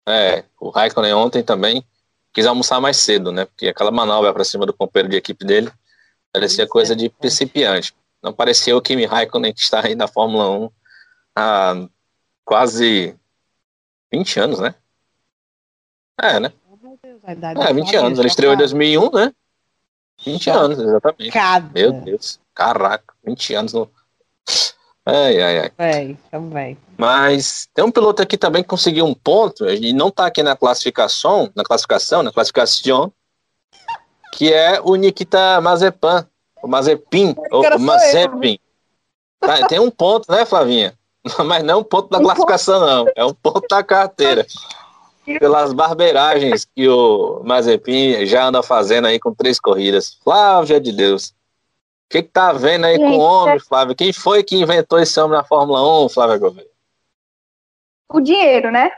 É, o Raikkonen ontem também quis almoçar mais cedo, né? Porque aquela manobra para cima do companheiro de equipe dele parecia Isso coisa é de principiante. Não parecia o Kimi Raikkonen que está aí na Fórmula 1 há quase 20 anos, né? É, né? meu Deus, É, do 20 Flávio anos. Ele já estreou em tá 2001, né? 20 anos, exatamente. Meu Deus, caraca, 20 anos no. Ai, ai, ai. Também. Mas tem um piloto aqui também que conseguiu um ponto, e não está aqui na classificação, na classificação, na classificação, que é o Nikita Mazepan. O Mazepin. O, o Mazepin. Tá, tem um ponto, né, Flavinha? [LAUGHS] Mas não é um ponto da classificação, não. É um ponto da carteira. [LAUGHS] Pelas barbeiragens que o Mazepin já anda fazendo aí com três corridas. Flávia de Deus. O que, que tá vendo aí com o homem, Flávio? Quem foi que inventou esse homem na Fórmula 1, Flávia Gouveia? O dinheiro, né?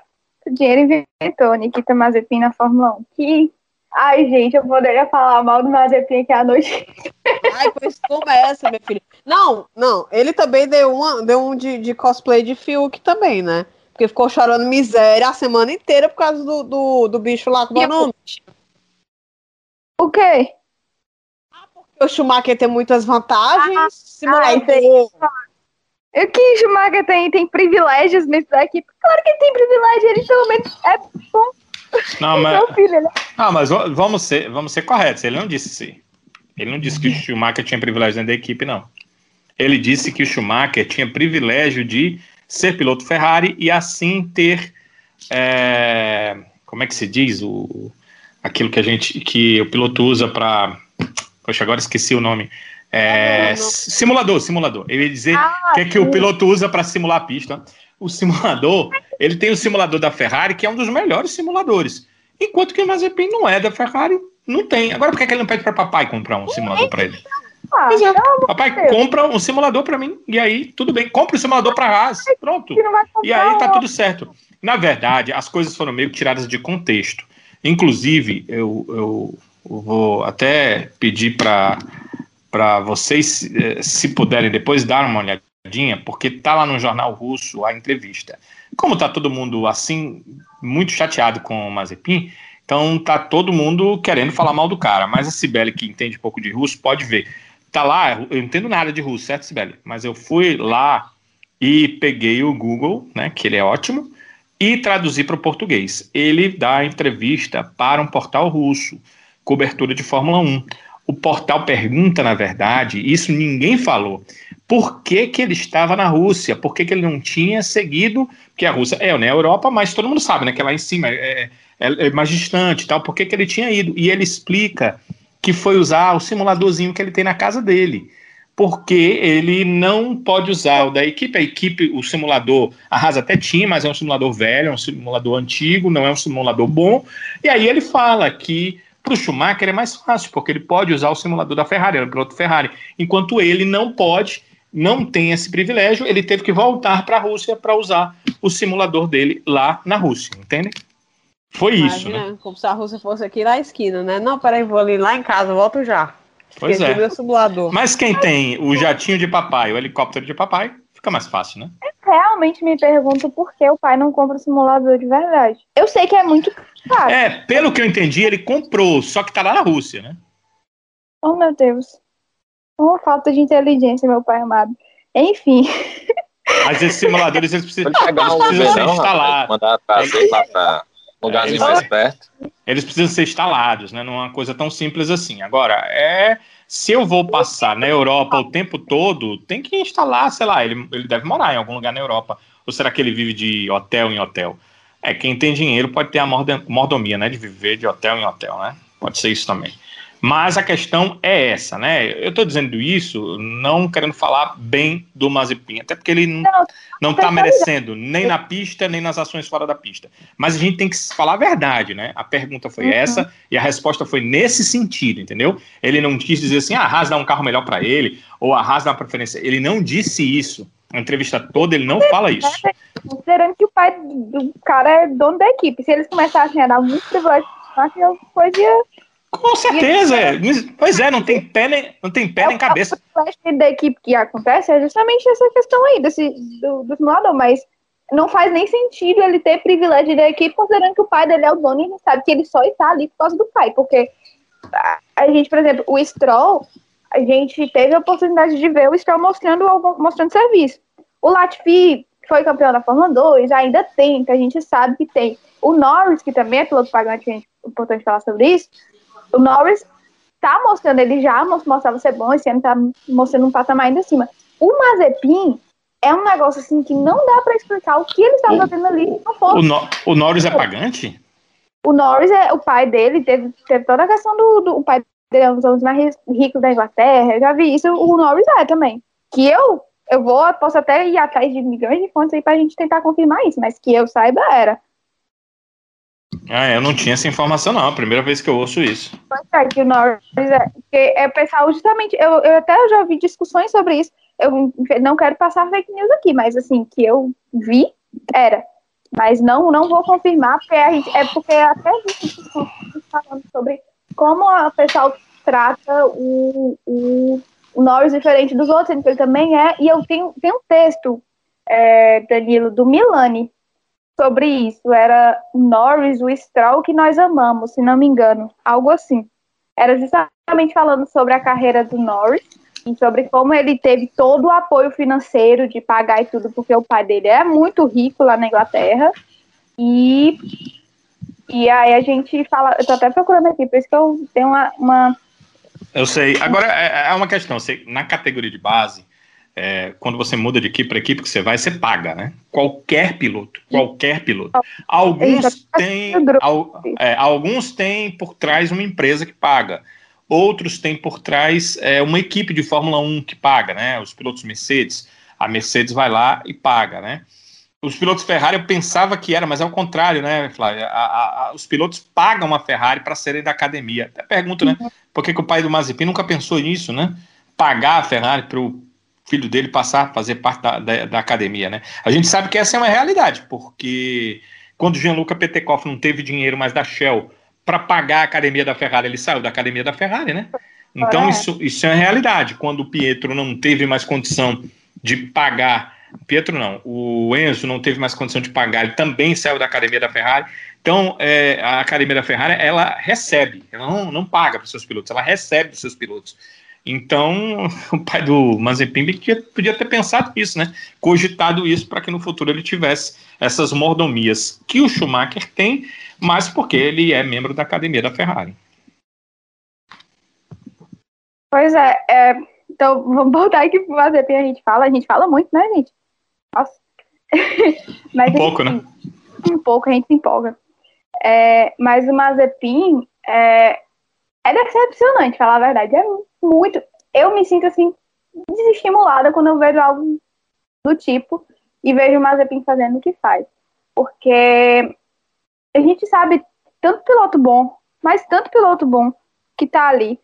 O dinheiro inventou Nikita Mazepin na Fórmula 1. Que Ai, gente, eu poderia falar mal do Mazepin aqui à noite. Ai, pois começa, meu filho. Não, não, ele também deu, uma, deu um de, de cosplay de Fiuk também, né? Porque ficou chorando miséria a semana inteira por causa do, do, do bicho lá com o nome. O quê? Ah, porque o Schumacher tem muitas vantagens. Ah, simulador. Ah, que Schumacher tem, tem privilégios nesse daqui? Claro que ele tem privilégio, ele pelo menos é bom não, [LAUGHS] mas, filho, né? não, mas vamos ser, vamos ser corretos. Ele não disse isso. Ele não disse que o Schumacher tinha privilégio dentro da equipe, não. Ele disse que o Schumacher tinha privilégio de ser piloto Ferrari e assim ter. É, como é que se diz? O, aquilo que a gente. que o piloto usa para. Poxa, agora esqueci o nome. É, simulador, simulador. Ele ia dizer ah, que é que o piloto usa para simular a pista o simulador, ele tem o simulador da Ferrari, que é um dos melhores simuladores. Enquanto que o Mazepin não é da Ferrari, não tem. Agora por que, ele não pede para papai comprar um simulador para ele? Ah, é, papai compra um simulador para mim e aí tudo bem, compra o um simulador para Haas, pronto. E aí tá tudo certo. Na verdade, as coisas foram meio tiradas de contexto. Inclusive, eu, eu, vou até pedir para vocês, eh, se puderem depois dar uma olhada porque tá lá no jornal russo a entrevista. Como tá todo mundo assim, muito chateado com o Mazepin, então tá todo mundo querendo falar mal do cara. Mas a Sibeli, que entende pouco de russo, pode ver. Tá lá, eu não entendo nada de russo, certo, Sibeli? Mas eu fui lá e peguei o Google, né, que ele é ótimo, e traduzi para o português. Ele dá entrevista para um portal russo, cobertura de Fórmula 1. O portal pergunta, na verdade, isso ninguém falou por que, que ele estava na Rússia, por que, que ele não tinha seguido, porque a Rússia é né, Europa, mas todo mundo sabe, né, que é lá em cima, é, é, é mais distante tal, por que, que ele tinha ido, e ele explica que foi usar o simuladorzinho que ele tem na casa dele, porque ele não pode usar o da equipe, a equipe, o simulador, a Haas até tinha, mas é um simulador velho, é um simulador antigo, não é um simulador bom, e aí ele fala que para o Schumacher é mais fácil, porque ele pode usar o simulador da Ferrari, o piloto Ferrari, enquanto ele não pode, não tem esse privilégio, ele teve que voltar para a Rússia para usar o simulador dele lá na Rússia, entende? Foi Imagina, isso, né? Como se a Rússia fosse aqui na esquina, né? Não, peraí, vou ali lá em casa, volto já. Pois Esqueci é. Meu simulador. Mas quem tem o jatinho de papai, o helicóptero de papai, fica mais fácil, né? Eu realmente me pergunto por que o pai não compra o simulador de verdade. Eu sei que é muito caro. É, pelo que eu entendi, ele comprou, só que tá lá na Rússia, né? Oh, meu Deus. Uma falta de inteligência, meu pai amado. Enfim. Mas esses simuladores eles precisam, eles precisam ser instalados. Mandar trazer lá para lugares é, mais perto. Eles precisam ser instalados, né? Não é uma coisa tão simples assim. Agora, é se eu vou passar na Europa o tempo todo, tem que instalar, sei lá, ele, ele deve morar em algum lugar na Europa. Ou será que ele vive de hotel em hotel? É, quem tem dinheiro pode ter a mordomia, né? De viver de hotel em hotel, né? Pode ser isso também. Mas a questão é essa, né? Eu estou dizendo isso não querendo falar bem do Mazepin, até porque ele não está merecendo nem na pista, nem nas ações fora da pista. Mas a gente tem que falar a verdade, né? A pergunta foi uhum. essa e a resposta foi nesse sentido, entendeu? Ele não quis dizer assim, ah, a Haas dá um carro melhor para ele, ou a Haas dá uma preferência. Ele não disse isso. A entrevista toda ele não fala isso. Considerando que o pai do cara é dono da equipe, se eles começassem a dar muito privilégio, que podia com certeza, é. Pois é, não tem pé nem, não tem pé é, nem cabeça. O da equipe que acontece é justamente essa questão aí desse, do, do simulador, mas não faz nem sentido ele ter privilégio da equipe, considerando que o pai dele é o dono e a gente sabe que ele só está ali por causa do pai, porque a gente, por exemplo, o Stroll, a gente teve a oportunidade de ver o Stroll mostrando, mostrando serviço. O Latifi foi campeão da Fórmula 2, ainda tem, que a gente sabe que tem. O Norris, que também é piloto pagante, é importante falar sobre isso, o Norris tá mostrando, ele já mostrava ser bom, esse ano tá mostrando um patamar ainda acima. O Mazepin é um negócio assim que não dá para explicar o que ele estava fazendo ali. O, no, o Norris é pagante? O Norris é o pai dele, teve, teve toda a questão do, do. O pai os mais ricos da Inglaterra. Eu já vi isso, o Norris é também. Que eu, eu vou, posso até ir atrás de milhões de fontes aí pra gente tentar confirmar isso, mas que eu saiba era. Ah, eu não tinha essa informação, não. A primeira vez que eu ouço isso. É, que o Norris é. Que é pessoal, justamente, eu, eu até já ouvi discussões sobre isso. Eu não quero passar fake news aqui, mas assim, que eu vi, era. Mas não, não vou confirmar, porque a gente, é porque até falando sobre como o pessoal trata o, o, o Norris diferente dos outros, sendo que ele também é. E eu tenho, tenho um texto, é, Danilo, do Milani, sobre isso. Era Norris, o Stroll que nós amamos, se não me engano. Algo assim. Era justamente falando sobre a carreira do Norris e sobre como ele teve todo o apoio financeiro de pagar e tudo, porque o pai dele é muito rico lá na Inglaterra. E, e aí a gente fala, eu tô até procurando aqui, por isso que eu tenho uma. uma... Eu sei. Agora é, é uma questão, você, na categoria de base, é, quando você muda de equipe para equipe que você vai, você paga, né? Qualquer piloto, qualquer piloto. Alguns têm, é, alguns têm por trás uma empresa que paga outros têm por trás é, uma equipe de Fórmula 1 que paga, né? Os pilotos Mercedes, a Mercedes vai lá e paga, né? Os pilotos Ferrari eu pensava que era, mas é o contrário, né, Flávia? A, a, os pilotos pagam a Ferrari para serem da academia. Até pergunto, né? Por que, que o pai do Mazepin nunca pensou nisso, né? Pagar a Ferrari para o filho dele passar a fazer parte da, da, da, academia, né? A gente sabe que essa é uma realidade, porque quando Gianluca Petekoff não teve dinheiro mais da Shell para pagar a academia da Ferrari. Ele saiu da academia da Ferrari, né? Então, é. isso, isso é a realidade. Quando o Pietro não teve mais condição de pagar. Pietro não, o Enzo não teve mais condição de pagar, ele também saiu da academia da Ferrari. Então, é, a academia da Ferrari, ela recebe, ela não, não paga para os seus pilotos, ela recebe dos seus pilotos. Então, [LAUGHS] o pai do Mazepin podia, podia ter pensado nisso, né? Cogitado isso para que no futuro ele tivesse essas mordomias que o Schumacher tem, mas porque ele é membro da academia da Ferrari. Pois é, é então vamos voltar aqui para o Mazepin, a gente fala, a gente fala muito, né, gente? Nossa. [LAUGHS] mas, um pouco, né? Um pouco, a gente se empolga. É, mas o Mazepin é, é decepcionante, falar a verdade. É muito. Eu me sinto assim, desestimulada quando eu vejo algo do tipo e vejo o Mazepin fazendo o que faz. Porque a gente sabe tanto piloto bom, mas tanto piloto bom que tá ali.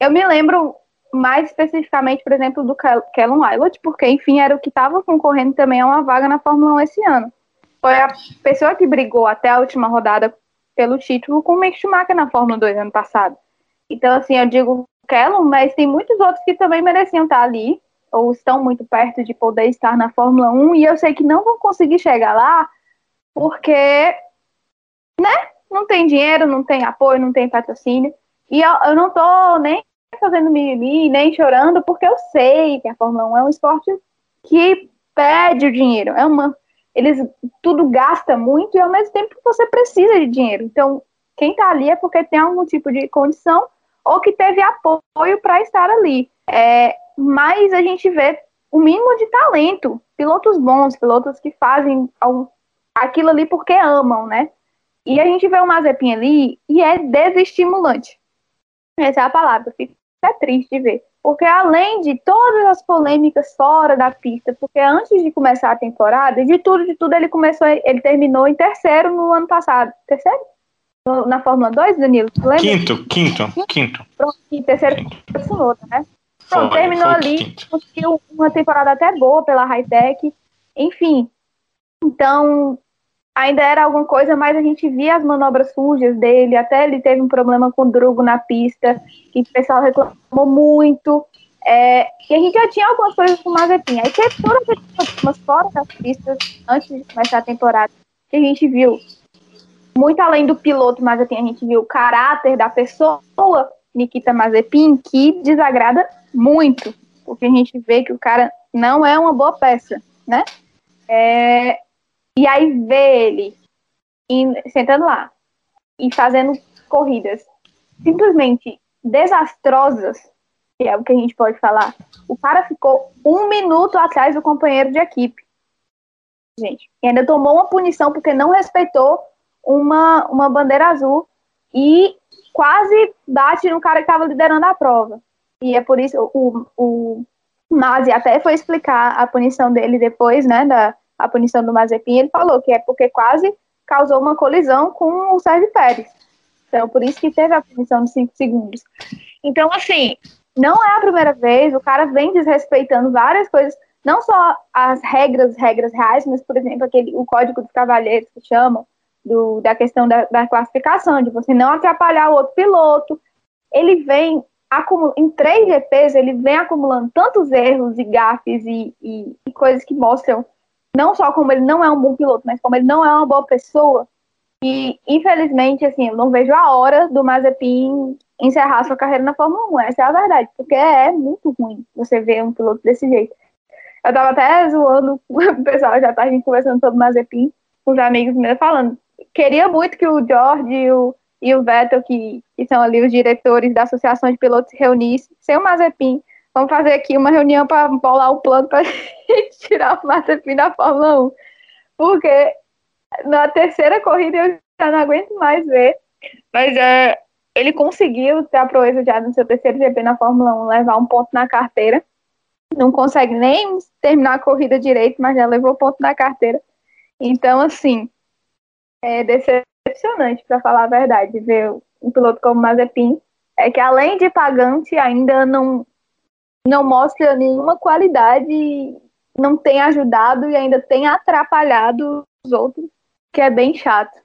Eu me lembro mais especificamente, por exemplo, do Kellen Wilot, porque, enfim, era o que estava concorrendo também a uma vaga na Fórmula 1 esse ano. Foi a pessoa que brigou até a última rodada pelo título com o Mick Schumacher na Fórmula 2 ano passado. Então, assim, eu digo Kellum, mas tem muitos outros que também mereciam estar ali, ou estão muito perto de poder estar na Fórmula 1, e eu sei que não vão conseguir chegar lá, porque, né, não tem dinheiro, não tem apoio, não tem patrocínio, e eu, eu não tô nem fazendo mimimi, nem chorando, porque eu sei que a Fórmula 1 é um esporte que pede o dinheiro, é uma eles tudo gasta muito e ao mesmo tempo você precisa de dinheiro. Então, quem está ali é porque tem algum tipo de condição ou que teve apoio para estar ali. É, mas a gente vê o mínimo de talento, pilotos bons, pilotos que fazem aquilo ali porque amam, né? E a gente vê o Mazepin ali e é desestimulante. Essa é a palavra. Fico até triste de ver. Porque além de todas as polêmicas fora da pista, porque antes de começar a temporada, de tudo, de tudo, ele começou, ele terminou em terceiro no ano passado. Terceiro? No, na Fórmula 2, Danilo? Lembra? Quinto, quinto, quinto. Pronto, e terceiro quinto. né? Pronto, foi, terminou foi ali, conseguiu uma temporada até boa pela Hightech. Enfim. Então, ainda era alguma coisa, mas a gente via as manobras sujas dele, até ele teve um problema com o Drugo na pista, que o pessoal reclamou muito. É, e a gente já tinha algumas coisas com o Mazepin. Aí teve todas as problemas fora das pistas, antes de começar a temporada, que a gente viu. Muito além do piloto Mazepin, a gente viu o caráter da pessoa Nikita Mazepin, que desagrada muito, porque a gente vê que o cara não é uma boa peça, né? É, e aí vê ele sentando lá e fazendo corridas simplesmente desastrosas, que é o que a gente pode falar. O cara ficou um minuto atrás do companheiro de equipe. Gente, e ainda tomou uma punição porque não respeitou uma, uma bandeira azul. E quase bate no cara que estava liderando a prova. E é por isso o, o Mazi até foi explicar a punição dele depois, né, da a punição do Mazepin, ele falou que é porque quase causou uma colisão com o Sérgio Pérez. Então, por isso que teve a punição de 5 segundos. Então, assim, não é a primeira vez, o cara vem desrespeitando várias coisas, não só as regras, regras reais, mas, por exemplo, aquele, o código dos cavalheiros que chamam, do, da questão da, da classificação, de você não atrapalhar o outro piloto. Ele vem em três GPs, ele vem acumulando tantos erros e gafes e, e, e, coisas que mostram não só como ele não é um bom piloto, mas como ele não é uma boa pessoa. E, infelizmente, assim, eu não vejo a hora do Mazepin encerrar sua carreira na Fórmula 1. Essa é a verdade, porque é muito ruim você ver um piloto desse jeito. Eu tava até zoando [LAUGHS] o pessoal, já tá a gente conversando sobre o Mazepin, os amigos meus, falando. Queria muito que o George e o e o Vettel, que, que são ali os diretores da Associação de Pilotos, se reunissem, sem o Mazepin. Vamos fazer aqui uma reunião para bolar o plano para [LAUGHS] tirar o Mazepin da Fórmula 1. Porque na terceira corrida eu já não aguento mais ver. Mas é, ele conseguiu ter a proeza já no seu terceiro GP na Fórmula 1, levar um ponto na carteira. Não consegue nem terminar a corrida direito, mas já levou ponto na carteira. Então, assim, é, decepcionante, para falar a verdade, ver um piloto como Mazepin. É que além de pagante, ainda não, não mostra nenhuma qualidade, não tem ajudado e ainda tem atrapalhado os outros, que é bem chato.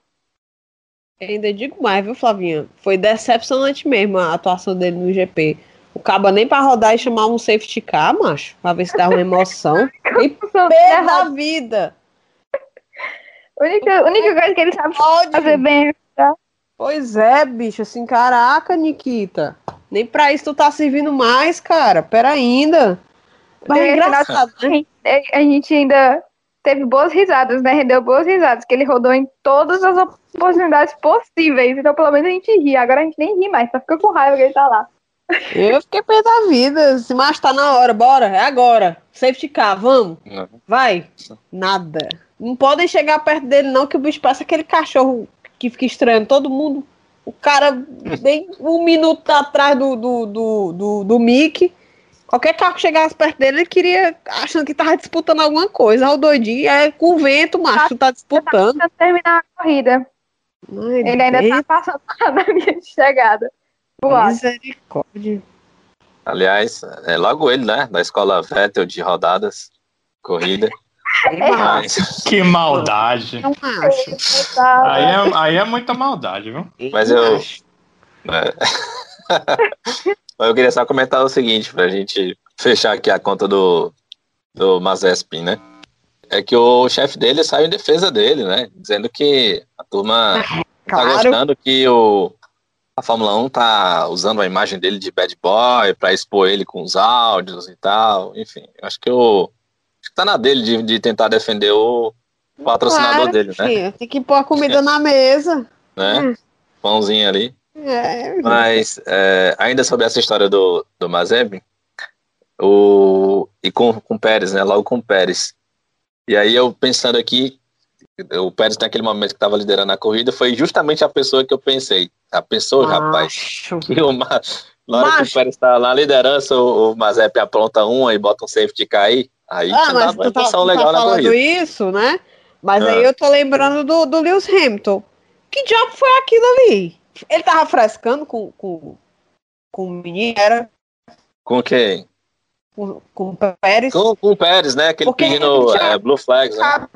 ainda digo mais, viu, Flavinha? Foi decepcionante mesmo a atuação dele no GP. O cabo nem para rodar e chamar um safety car, macho, pra ver se dá uma emoção. [LAUGHS] e pé da vida. A única, única coisa que ele sabe Pode. fazer bem tá? Pois é, bicho, assim, caraca, Nikita. Nem pra isso tu tá servindo mais, cara. Pera ainda. Mas é engraçado, né? A gente ainda teve boas risadas, né? Rendeu boas risadas, que ele rodou em todas as oportunidades possíveis. Então, pelo menos a gente ri. Agora a gente nem ri mais, só fica com raiva que ele tá lá. Eu fiquei pé da vida. Se mais tá na hora, bora, é agora. Safety car, vamos. Vai. Nada. Não podem chegar perto dele, não, que o bicho passa aquele cachorro que fica estranhando todo mundo. O cara bem um minuto atrás do, do, do, do, do Mickey. Qualquer carro que chegasse perto dele, ele queria, achando que tava disputando alguma coisa. O doidinho, é com o vento, macho, tu tá disputando. Tá terminar a corrida. Ai, ele ainda Deus. tá passando [LAUGHS] na minha chegada. Misericórdia. Aliás, é logo ele, né? Da escola Vettel de rodadas, corrida. Mas... Que maldade. Não acho. Aí é, aí é muita maldade, viu? Mas eu. É. Mas eu queria só comentar o seguinte, pra gente fechar aqui a conta do, do Mazespin, né? É que o chefe dele saiu em defesa dele, né? Dizendo que a turma ah, claro. tá gostando que o, a Fórmula 1 tá usando a imagem dele de bad boy para expor ele com os áudios e tal. Enfim, acho que o tá na dele de, de tentar defender o patrocinador claro, dele, né? Filho, tem que pôr a comida [LAUGHS] na mesa. Né? Hum. Pãozinho ali. É. Mas é, ainda sobre essa história do, do Mazembe, o, e com, com o Pérez, né? Logo com o Pérez. E aí eu pensando aqui, o Pérez naquele momento que estava liderando a corrida foi justamente a pessoa que eu pensei. A pessoa, rapaz, que o, na hora que o Pérez está na liderança, o, o Mazep apronta uma e bota um safety cair. Aí ah, mas tu tá, tu legal tá falando isso, né? Mas ah. aí eu tô lembrando do, do Lewis Hamilton. Que diabo foi aquilo ali? Ele tava frescando com, com, com o menino, era? Com quem? Com, com o Pérez. Com, com o Pérez, né? Aquele Porque pedindo é, Blue Flags, né?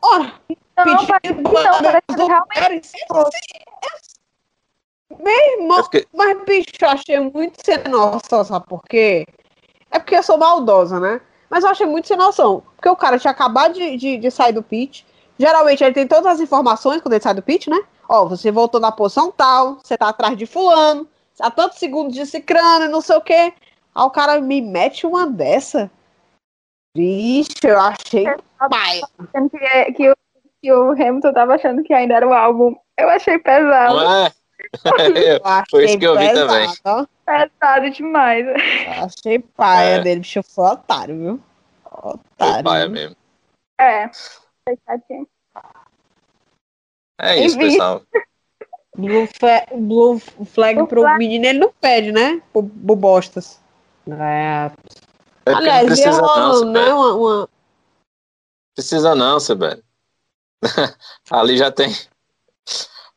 Ora, não, pedindo não, parece realmente... Meu irmão, fiquei... mas bicho, eu achei muito sem noção, sabe por quê? É porque eu sou maldosa, né? Mas eu achei muito sem noção. Porque o cara tinha acabado de, de, de sair do pitch. Geralmente ele tem todas as informações quando ele sai do pitch, né? Ó, você voltou na posição tal, você tá atrás de fulano, há tantos segundos de cicrano, não sei o quê. Aí o cara me mete uma dessa. Vixe, eu achei pai. Que, que, que, o Hamilton tava achando que ainda era o álbum. Eu achei pesado. Ué? [LAUGHS] Foi isso que eu vi pesado, também. Ó. Pesado demais. Achei paia é. dele, bicho foi otário, viu? Otário. Foi paia mesmo. É. É isso, pessoal. Blue, flag, blue flag Blue pro flag. menino ele não pede, né? Pro, pro Bostas. É. É não Aliás, ia precisa não, rolando, né? Sibeli. Uma, uma- Precisa não, Sibeli. [LAUGHS] Ali já tem.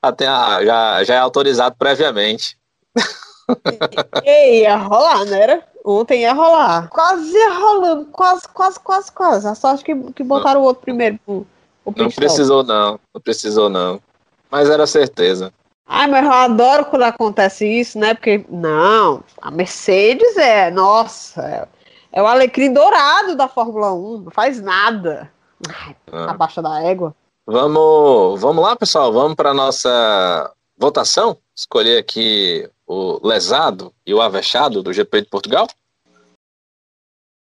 Já, tem a- já, já é autorizado previamente. [LAUGHS] Ia rolar, não era? Ontem ia rolar. Quase ia rolando. Quase, quase, quase, quase. A sorte que, que botaram o outro primeiro. O, o Não precisou, não. Não precisou, não. Mas era certeza. Ai, mas eu adoro quando acontece isso, né? Porque, não, a Mercedes é, nossa, é, é o alecrim dourado da Fórmula 1, não faz nada. Ai, Ah. Abaixo da égua. Vamos, vamos lá, pessoal. Vamos para nossa votação. Escolher aqui o lesado e o avexado do GP de Portugal.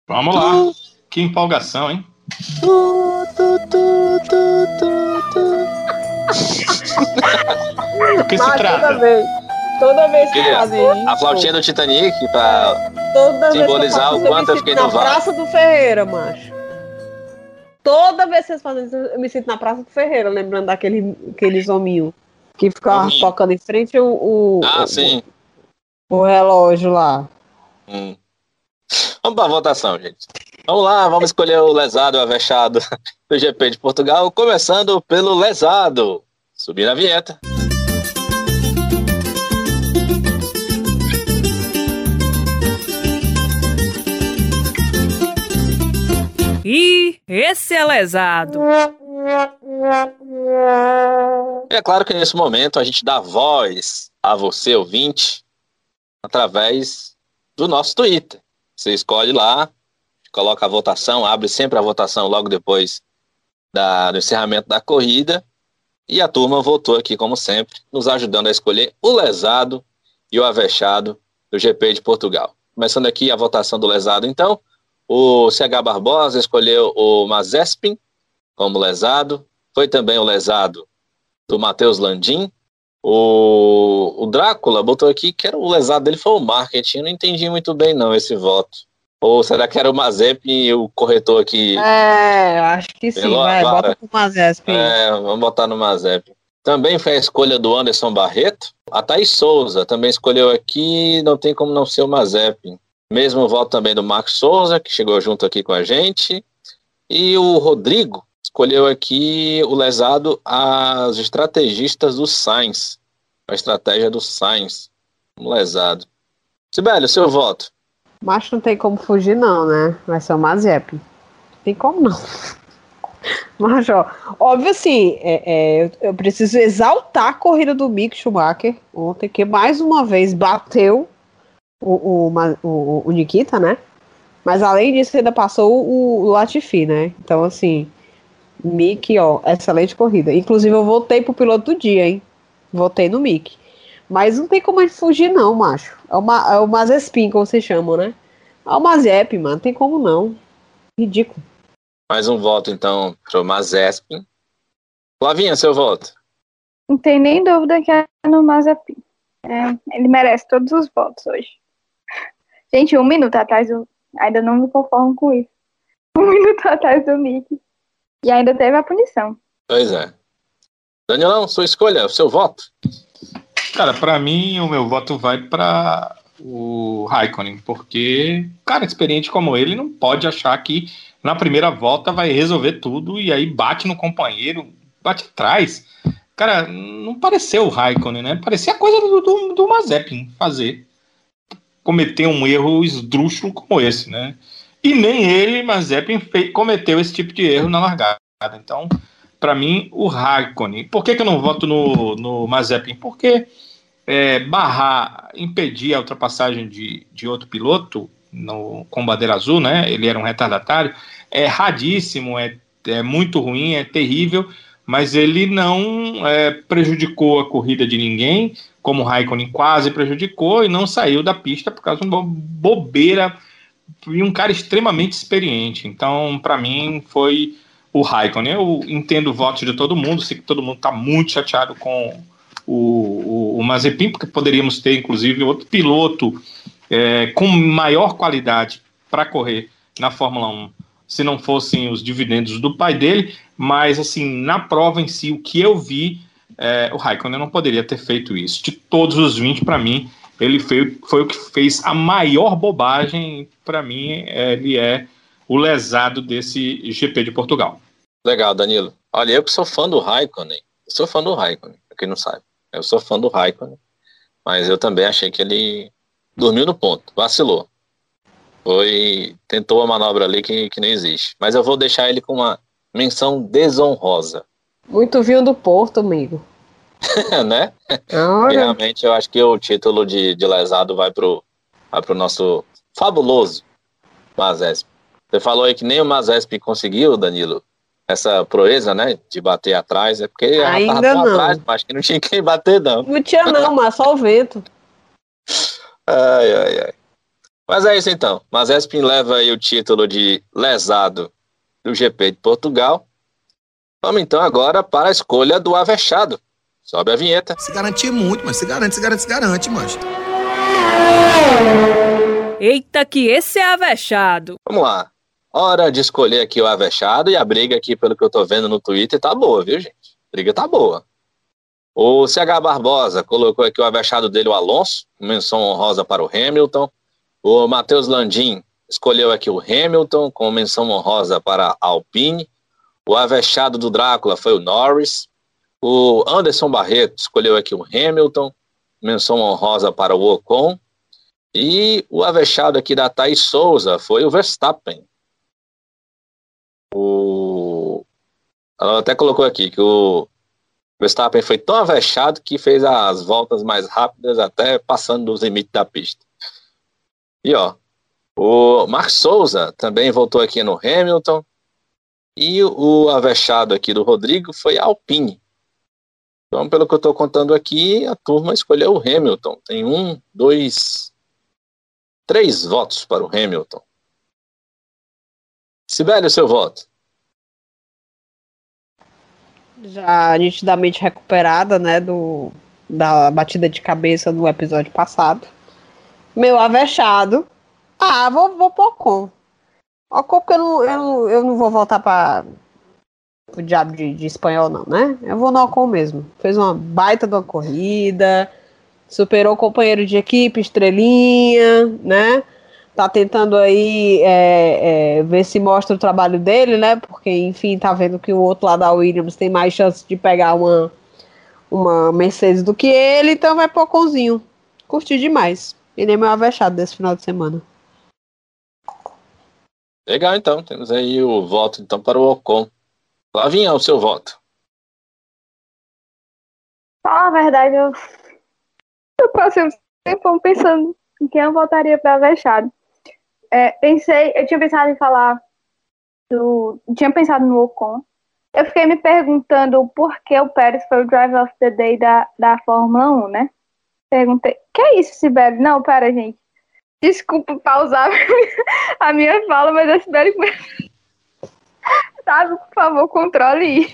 Vamos lá. Que empolgação, hein? [LAUGHS] Do que se Mas trata? toda vez, toda vez que Que fazem isso, A flautinha do Titanic para toda vez que eu simbolizar o quanto eu fiquei na no VAR. Praça do Ferreira, macho. Toda vez que vocês fazem isso, eu me sinto na Praça do Ferreira, lembrando daquele, aqueles hominhos que ficavam Hominho. tocando em frente o, o, Ah, o- sim. o relógio lá. Hum. Vamos para a votação, gente. Vamos lá, vamos escolher o lesado e o avexado do GP de Portugal, começando pelo lesado. Subir na vinheta. Esse é lesado. É claro que nesse momento a gente dá voz a você, ouvinte, através do nosso Twitter. Você escolhe lá, coloca a votação, abre sempre a votação logo depois da- do encerramento da corrida. E a turma votou aqui, como sempre, nos ajudando a escolher o lesado e o avexado do GP de Portugal. Começando aqui a votação do lesado, então. O CH Barbosa escolheu o Mazespin como lesado. Foi também o lesado do Matheus Landim. O, o Drácula botou aqui que era o lesado dele foi o marketing. Eu não entendi muito bem, não, esse voto. Ou será que era o Mazepin e o corretor aqui? É, acho que sim, vai, bota pro Mazesp. É, vamos botar no Mazepin. Também foi a escolha do Anderson Barreto. A Thaís Souza também escolheu aqui, não tem como não ser o Mazepin. Mesmo voto também do Marcos Souza, que chegou junto aqui com a gente. E o Rodrigo escolheu aqui o lesado às estrategistas do Sainz. A estratégia do Sainz. Um lesado. Sibeli, o seu voto. Macho não tem como fugir, não, né? Vai ser o Mazep. Tem como não. [LAUGHS] Mas, ó, óbvio assim, é, é, eu preciso exaltar a corrida do Mick Schumacher ontem, que mais uma vez bateu o, o, o, o Nikita, né? Mas além disso, ainda passou o, o Latifi, né? Então, assim, Mick, ó, excelente corrida. Inclusive, eu voltei pro piloto do dia, hein? Votei no Mick. Mas não tem como a gente fugir, não, macho. É o, Ma- é o Mazespin, como vocês chamam, né? É o Mazep, mano. Não tem como não. Ridículo. Mais um voto, então, para o Mazepin. Flavinha, seu voto. Não tem nem dúvida que é no Mazepin. É, ele merece todos os votos hoje. Gente, um minuto atrás, eu ainda não me conformo com isso. [LAUGHS] Um minuto atrás do Mickey. E ainda teve a punição. Pois é. Danielão, sua escolha, o seu voto. Cara, pra mim, o meu voto vai pra o Raikkonen, porque, cara, experiente como ele não pode achar que na primeira volta vai resolver tudo e aí bate no companheiro, bate atrás. Cara, não pareceu o Raikkonen, né? Parecia coisa do, do, do Mazepin fazer. Cometer um erro esdrúxulo como esse, né? E nem ele, Mazepin, cometeu esse tipo de erro na largada. Então, para mim, o Raikkonen. Por que, que eu não voto no, no Mazepin? Porque é, barrar, impedir a ultrapassagem de, de outro piloto no, com bandeira azul, né? Ele era um retardatário, é radíssimo, é, é muito ruim, é terrível, mas ele não é, prejudicou a corrida de ninguém, como o Raikkonen quase prejudicou, e não saiu da pista por causa de uma bobeira e um cara extremamente experiente. Então, para mim, foi o Raikkonen. Eu entendo o voto de todo mundo, sei que todo mundo está muito chateado com o, o, o Mazepin, porque poderíamos ter, inclusive, outro piloto é, com maior qualidade para correr na Fórmula 1, se não fossem os dividendos do pai dele. Mas, assim, na prova em si, o que eu vi é, o Raikkonen não poderia ter feito isso. De todos os 20, para mim, ele foi, foi, o que fez a maior bobagem. Para mim, ele é o lesado desse GP de Portugal. Legal, Danilo. Olha, eu que sou fã do Raikkonen, eu sou fã do Raikkonen, pra quem não sabe. Eu sou fã do Raikkonen, mas eu também achei que ele dormiu no ponto, vacilou. Foi. Tentou a manobra ali que, que não existe. Mas eu vou deixar ele com uma menção desonrosa. Muito vinho do Porto, amigo. [LAUGHS] né? Realmente eu acho que o título de, de lesado vai pro, vai pro nosso fabuloso Mazesp. Você falou aí que nem o Mazesp conseguiu, Danilo, essa proeza, né? De bater atrás. É porque Ainda tava não. atrás, mas que não tinha [LAUGHS] quem bater, não. Não tinha, não, [LAUGHS] mas só o vento. Ai, ai, ai. Mas é isso então. Mazespin leva aí o título de lesado do GP de Portugal. Vamos então agora para a escolha do Avechado. Sobe a vinheta. Se garantir muito, mas se garante, se garante, se garante, mas. Eita, que esse é avexado. Vamos lá. Hora de escolher aqui o avexado e a briga aqui, pelo que eu tô vendo no Twitter, tá boa, viu, gente? A briga tá boa. O CH Barbosa colocou aqui o avexado dele, o Alonso, menção honrosa para o Hamilton. O Matheus Landim escolheu aqui o Hamilton, com menção honrosa para a Alpine. O avexado do Drácula foi o Norris. O Anderson Barreto escolheu aqui o Hamilton, menção honrosa para o Ocon. E o avexado aqui da Thaís Souza foi o Verstappen. O... Ela até colocou aqui que o Verstappen foi tão avexado que fez as voltas mais rápidas, até passando dos limites da pista. E ó, o Mark Souza também voltou aqui no Hamilton. E o avexado aqui do Rodrigo foi Alpine. Então, pelo que eu estou contando aqui, a turma escolheu o Hamilton. Tem um, dois, três votos para o Hamilton. Sibeli, o seu voto? Já nitidamente recuperada, né, do, da batida de cabeça no episódio passado. Meu avexado. Ah, vou, vou por Ocon. Ocon porque eu não, eu, eu não vou voltar para o diabo de, de, espanhol, não, né? Eu vou no Ocon mesmo. Fez uma baita de uma corrida, superou o companheiro de equipe, estrelinha, né? Tá tentando aí é, é, ver se mostra o trabalho dele, né? Porque, enfim, tá vendo que o outro lado da Williams tem mais chance de pegar uma, uma Mercedes do que ele, então vai pro Oconzinho. Curti demais. E nem meu avexado desse final de semana. Legal, então. Temos aí o voto então para o Ocon. Lavinha, o seu voto. Fala a verdade, eu, eu passei um tempo pensando em quem eu votaria para Vexado. É, pensei, eu tinha pensado em falar do. Tinha pensado no Ocon. Eu fiquei me perguntando por que o Pérez foi o Driver of the Day da, da Fórmula 1, né? Perguntei, que é isso, Sibeli? Não, pera, gente. Desculpa pausar [LAUGHS] a minha fala, mas a Sibeli Sabe, por favor, controle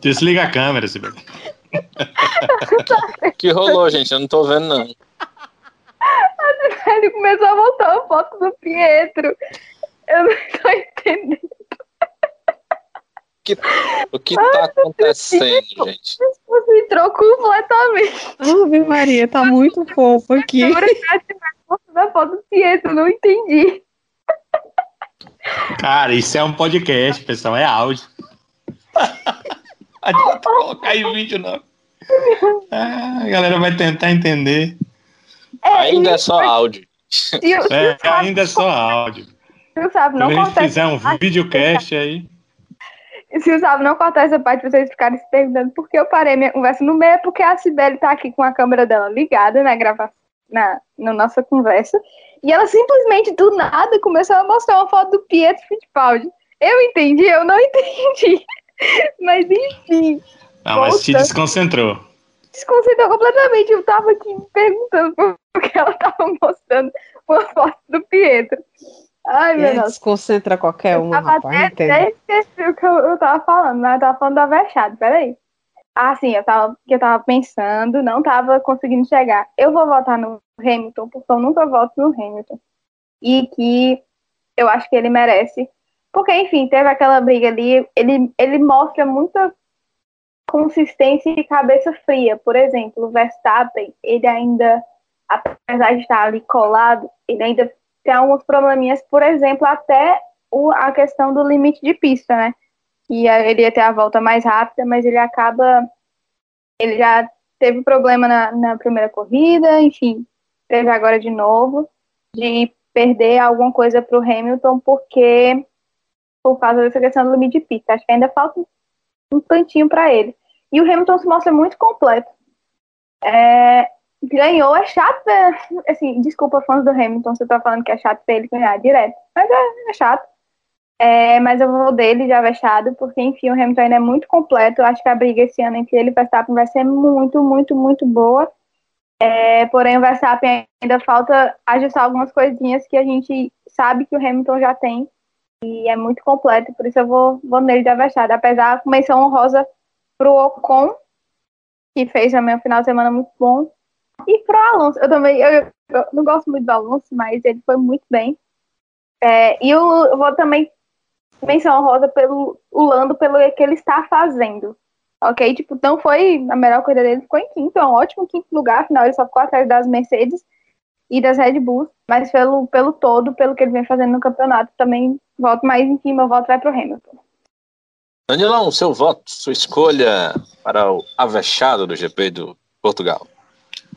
Desliga a câmera, Sibeli. [LAUGHS] que rolou, gente? Eu não tô vendo, não. A Sibeli começou a voltar a foto do Pietro. Eu não tô entendendo. Que, o que tá acontecendo, gente? Você entrou completamente. Ave Maria, tá muito fofo aqui. Da foto do Pietro, não entendi. Cara, isso é um podcast, pessoal, é áudio. Adianta colocar aí o vídeo, não. Ah, a galera vai tentar entender. É, ainda é só áudio. É, ainda é só áudio. Se sabe, não Quando a gente fizer um videocast aí. Se o Sábio não cortar essa parte, vocês ficarem se perguntando por que eu parei minha conversa no meio, é porque a Sibeli tá aqui com a câmera dela ligada na gravação, na, na nossa conversa. E ela simplesmente, do nada, começou a mostrar uma foto do Pietro Fittipaldi. Eu entendi, eu não [LAUGHS] entendi. Mas enfim. Não, mas te desconcentrou. Desconcentrou completamente. Eu tava aqui me perguntando [LAUGHS] por que ela tava mostrando uma foto do Pietro. Ai, meu Deus. Desconcentra qualquer um, rapaz. Até, até esqueci o que eu, eu tava falando, mas eu tava falando da Vexado, peraí. Ah, sim, eu tava, eu tava pensando, não tava conseguindo chegar. Eu vou votar no Hamilton, porque eu nunca voto no Hamilton. E que eu acho que ele merece. Porque, enfim, teve aquela briga ali, ele, ele mostra muita consistência e cabeça fria. Por exemplo, o Verstappen, ele ainda, apesar de estar ali colado, ele ainda tem alguns probleminhas, por exemplo, até o, a questão do limite de pista, né? E ele ia ter a volta mais rápida, mas ele acaba. Ele já teve problema na, na primeira corrida, enfim, teve agora de novo, de perder alguma coisa para o Hamilton, porque por causa dessa questão do limite de pista. Acho que ainda falta um tantinho para ele. E o Hamilton se mostra muito completo. É, ganhou, é chato, né? assim, desculpa fãs do Hamilton, você tá falando que é chato pra ele ganhar direto, mas é, é chato. É, mas eu vou dele já vexado, porque enfim, o Hamilton ainda é muito completo. Eu acho que a briga esse ano entre ele e o Verstappen vai ser muito, muito, muito boa. É, porém, o Verstappen ainda falta ajustar algumas coisinhas que a gente sabe que o Hamilton já tem e é muito completo, por isso eu vou, vou nele de avexado. Apesar da menção honrosa pro Ocon, que fez também um final de semana muito bom, e pro Alonso. Eu também eu, eu não gosto muito do Alonso, mas ele foi muito bem. É, e eu, eu, vou também menção honrosa pelo o Lando pelo que ele está fazendo. Ok? Tipo, não foi a melhor corrida dele, ficou em quinto, é um ótimo quinto lugar, afinal ele só ficou atrás das Mercedes e das Red Bulls, mas pelo, pelo todo, pelo que ele vem fazendo no campeonato, também voto mais em cima, meu voto vai para o Hamilton. Danilão, seu voto, sua escolha para o avexado do GP do Portugal.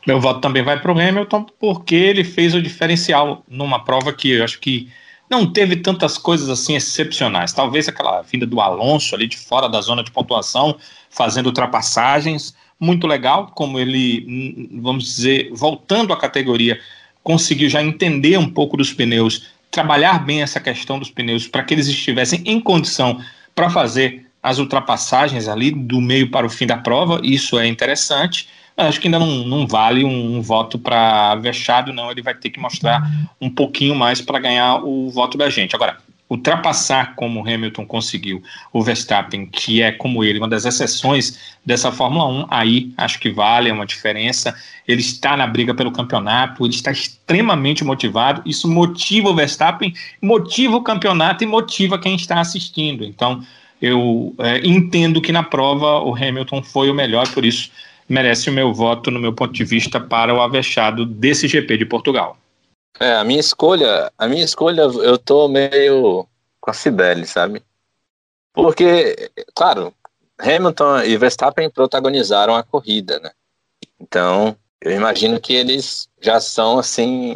Meu voto também vai para o Hamilton, porque ele fez o diferencial numa prova que eu acho que não teve tantas coisas assim excepcionais. Talvez aquela vinda do Alonso ali de fora da zona de pontuação, fazendo ultrapassagens, muito legal, como ele, vamos dizer, voltando à categoria, conseguiu já entender um pouco dos pneus, trabalhar bem essa questão dos pneus para que eles estivessem em condição para fazer as ultrapassagens ali do meio para o fim da prova, isso é interessante. Acho que ainda não, não vale um, um voto para Vechado, não. Ele vai ter que mostrar um pouquinho mais para ganhar o voto da gente. Agora, ultrapassar como Hamilton conseguiu o Verstappen, que é como ele, uma das exceções dessa Fórmula 1, aí acho que vale, é uma diferença. Ele está na briga pelo campeonato, ele está extremamente motivado. Isso motiva o Verstappen, motiva o campeonato e motiva quem está assistindo. Então, eu é, entendo que na prova o Hamilton foi o melhor, por isso merece o meu voto, no meu ponto de vista, para o avexado desse GP de Portugal. É, a minha escolha, a minha escolha, eu tô meio com a Cibele, sabe? Porque, claro, Hamilton e Verstappen protagonizaram a corrida, né? Então, eu imagino que eles já são, assim,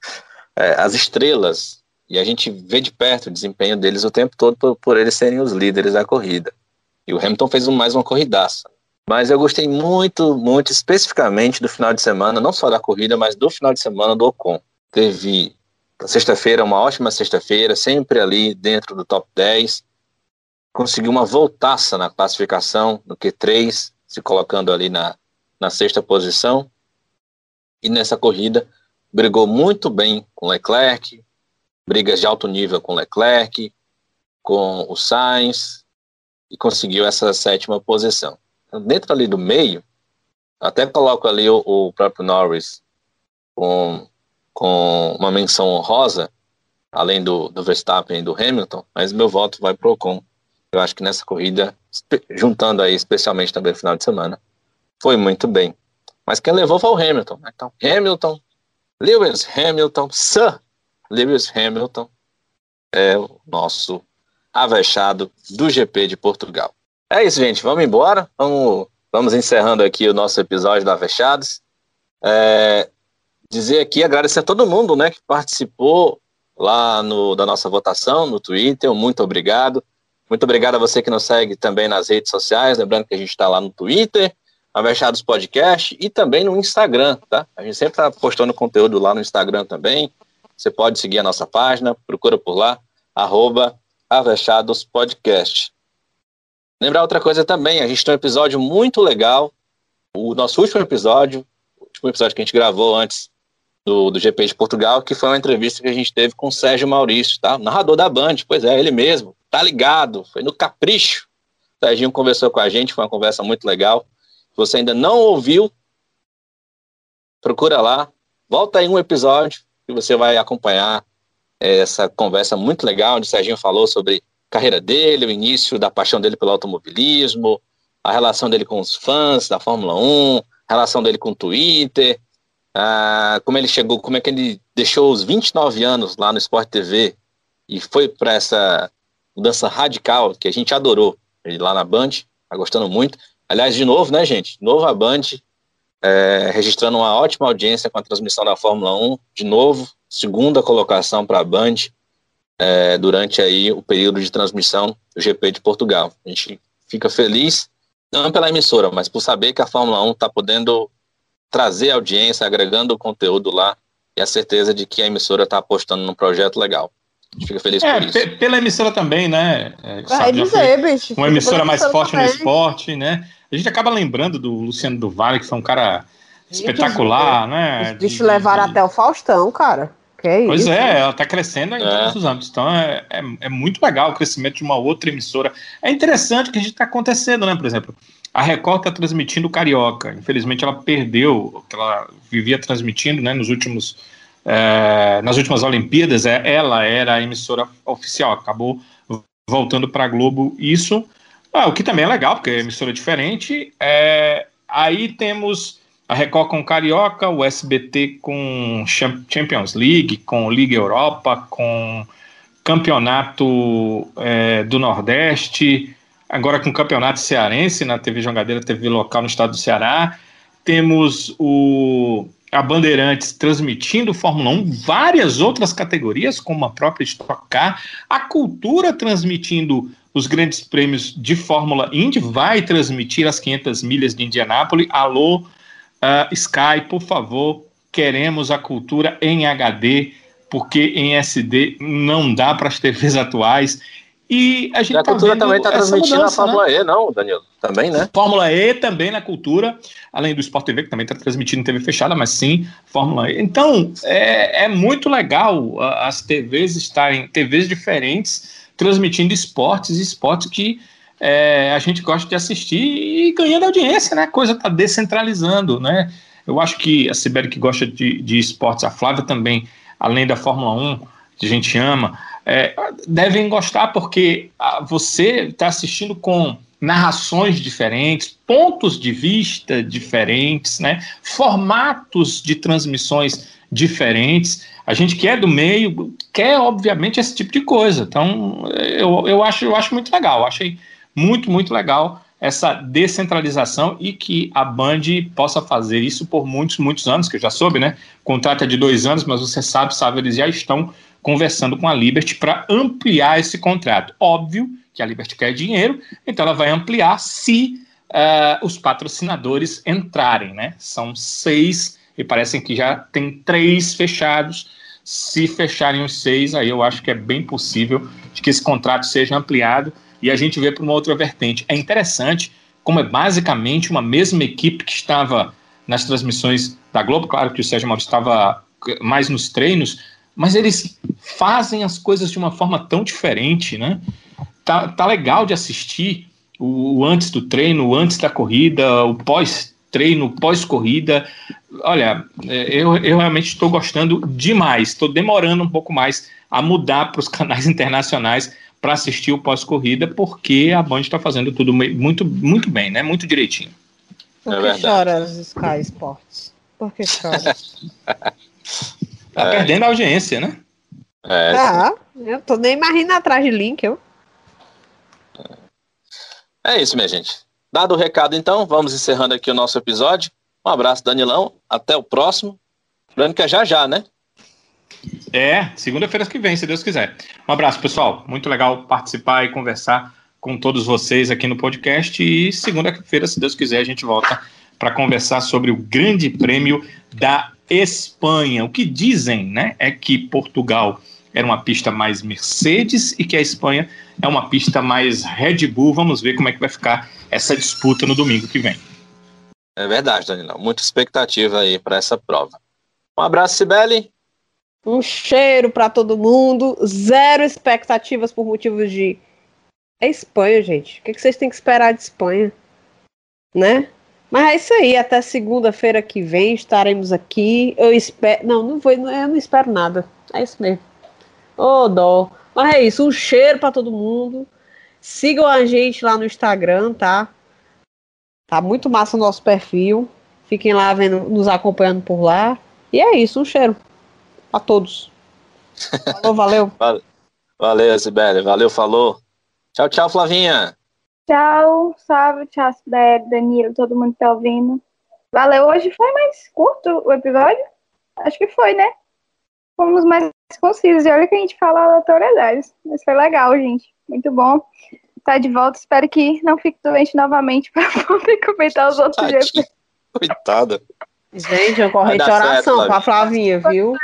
[LAUGHS] é, as estrelas. E a gente vê de perto o desempenho deles o tempo todo por, por eles serem os líderes da corrida. E o Hamilton fez mais uma corridaça. Mas eu gostei muito, muito especificamente do final de semana, não só da corrida, mas do final de semana do Ocon teve sexta-feira, uma ótima sexta-feira, sempre ali dentro do top 10. Conseguiu uma voltaça na classificação, no Q3, se colocando ali na, na sexta posição. E nessa corrida brigou muito bem com Leclerc, brigas de alto nível com Leclerc, com o Sainz, e conseguiu essa sétima posição. Dentro ali do meio, até coloco ali o, o próprio Norris com com uma menção honrosa, além do, do Verstappen e do Hamilton, mas meu voto vai pro Ocon. Eu acho que nessa corrida, juntando aí especialmente também no final de semana, foi muito bem. Mas quem levou foi o Hamilton. Né? Então, Hamilton, Lewis Hamilton, Sir Lewis Hamilton é o nosso avexado do GP de Portugal. É isso, gente. Vamos embora. Vamos, vamos encerrando aqui o nosso episódio do Avechados. É, dizer aqui, agradecer a todo mundo né, que participou lá no, da nossa votação no Twitter. Muito obrigado. Muito obrigado a você que nos segue também nas redes sociais. Lembrando que a gente está lá no Twitter, Avechados Podcast e também no Instagram, tá? A gente sempre está postando conteúdo lá no Instagram também. Você pode seguir a nossa página, procura por lá, arroba Avechados Podcast. Lembrar outra coisa também, a gente tem um episódio muito legal, o nosso último episódio, o último episódio que a gente gravou antes do, do GP de Portugal, que foi uma entrevista que a gente teve com o Sérgio Maurício, tá? Narrador da Band, pois é, ele mesmo, tá ligado, foi no Capricho. O Serginho conversou com a gente, foi uma conversa muito legal. Se você ainda não ouviu, procura lá, volta aí um episódio que você vai acompanhar essa conversa muito legal, onde o Serginho falou sobre carreira dele, o início da paixão dele pelo automobilismo, a relação dele com os fãs da Fórmula 1, a relação dele com o Twitter, como ele chegou, como é que ele deixou os 29 anos lá no Sport TV e foi para essa mudança radical que a gente adorou ele lá na Band, tá gostando muito. Aliás, de novo, né, gente? De novo a Band é, registrando uma ótima audiência com a transmissão da Fórmula 1, de novo, segunda colocação para a Band é, durante aí o período de transmissão do GP de Portugal. A gente fica feliz, não pela emissora, mas por saber que a Fórmula 1 está podendo trazer audiência, agregando conteúdo lá, e a certeza de que a emissora está apostando num projeto legal. A gente fica feliz é, por isso. Pela emissora também, né? É, Vai dizer, bicho. Uma emissora mais forte também. no esporte, né? A gente acaba lembrando do Luciano do Vale, que foi um cara espetacular, né? Os bichos levaram até o Faustão, cara. É Pois isso? é, ela está crescendo em É. todos os âmbitos. Então é, é, é muito legal o crescimento de uma outra emissora. É interessante que a gente está acontecendo, né? Por exemplo, a Record está transmitindo o Carioca. Infelizmente ela perdeu o que ela vivia transmitindo né, nos últimos, é, nas últimas Olimpíadas. É, ela era a emissora oficial, acabou voltando para a Globo. Isso, ah, o que também é legal, porque é emissora diferente. É, aí temos a Record com Carioca, o SBT com Cham- Champions League, com Liga Europa, com Campeonato é, do Nordeste, agora com Campeonato Cearense na TV Jogadeira, TV local no estado do Ceará. Temos o, a Bandeirantes transmitindo Fórmula 1, várias outras categorias, como a própria Stock Car, a Cultura transmitindo os grandes prêmios de Fórmula Indy, vai transmitir as 500 milhas de Indianápolis. Alô, ah, Sky, por favor, queremos a cultura em HD, porque em SD não dá para as TVs atuais. E a gente a tá cultura também está transmitindo mudança, a né? Fórmula E, não, Danilo? Também, né? Fórmula E também na cultura, além do Sport TV, que também está transmitindo em TV fechada, mas sim, Fórmula E. Então, é, é muito legal ah, as TVs estarem, TVs diferentes, transmitindo esportes, esportes que é, a gente gosta de assistir e ganhando audiência, né? A coisa está descentralizando, né? Eu acho que a Sibeli que gosta de, de esportes, a Flávia também, além da Fórmula 1, que a gente ama, é, devem gostar porque ah, você está assistindo com narrações diferentes, pontos de vista diferentes, né? formatos de transmissões diferentes. A gente que é do meio quer, obviamente, esse tipo de coisa. Então, eu, eu, acho, eu acho muito legal. Eu achei muito, muito legal essa descentralização e que a Band possa fazer isso por muitos, muitos anos, que eu já soube, né? O contrato é de dois anos, mas você sabe, sabe, eles já estão conversando com a Liberty para ampliar esse contrato. Óbvio que a Liberty quer dinheiro, então ela vai ampliar se uh, os patrocinadores entrarem, né? São seis e parecem que já tem três fechados. Se fecharem os seis, aí eu acho que é bem possível que esse contrato seja ampliado e a gente vê para uma outra vertente. É interessante como é basicamente uma mesma equipe que estava nas transmissões da Globo, claro que o Sérgio Maurício estava mais nos treinos, mas eles fazem as coisas de uma forma tão diferente, né? Tá, tá legal de assistir o, o antes do treino, o antes da corrida, o pós-treino, pós-corrida. Olha, eu, eu realmente estou gostando demais, estou demorando um pouco mais a mudar para os canais [LAUGHS] internacionais para assistir o pós-corrida, porque a Band está fazendo tudo muito, muito bem, né? Muito direitinho. Por É que verdade. chora os Sky Sports? Por que chora? [LAUGHS] Tá É. perdendo a audiência, né? É, ah, eu tô nem mais rindo atrás de link, eu. é isso, minha gente. Dado o recado, então, vamos encerrando aqui o nosso episódio. Um abraço, Danilão. Até o próximo. Lembrando que é já já, né? É, segunda-feira que vem, se Deus quiser. Um abraço, pessoal. Muito legal participar e conversar com todos vocês aqui no podcast. E segunda-feira, se Deus quiser, a gente volta para conversar sobre o Grande Prêmio da Espanha. O que dizem, né, é que Portugal era uma pista mais Mercedes e que a Espanha é uma pista mais Red Bull. Vamos ver como é que vai ficar essa disputa no domingo que vem. É verdade, Danilão. Muita expectativa aí para essa prova. Um abraço, Sibeli. Um cheiro pra todo mundo. Zero expectativas por motivos de. É Espanha, gente. O que que vocês têm que esperar de Espanha? Né? Mas é isso aí. Até segunda-feira que vem estaremos aqui. Eu espero. Não, não vou. Eu não espero nada. É isso mesmo. Ô, dó. Mas é isso. Um cheiro pra todo mundo. Sigam a gente lá no Instagram, tá? Tá muito massa o nosso perfil. Fiquem lá vendo, nos acompanhando por lá. E é isso, um cheiro. A todos. Falou, valeu. [LAUGHS] Valeu, Sibeli. Valeu, falou. Tchau, tchau, Flavinha. Tchau, salve, tchau, Sibeli, Danilo, todo mundo que tá ouvindo. Valeu, hoje foi mais curto o episódio? Acho que foi, né? Fomos mais concisos. E olha que a gente fala aleatoriedades. Mas foi legal, gente. Muito bom. Tá de volta. Espero que não fique doente novamente [LAUGHS] para poder comentar os outros dias. Coitada. Gente, eu corrente de oração certo, pra Flavinha, viu?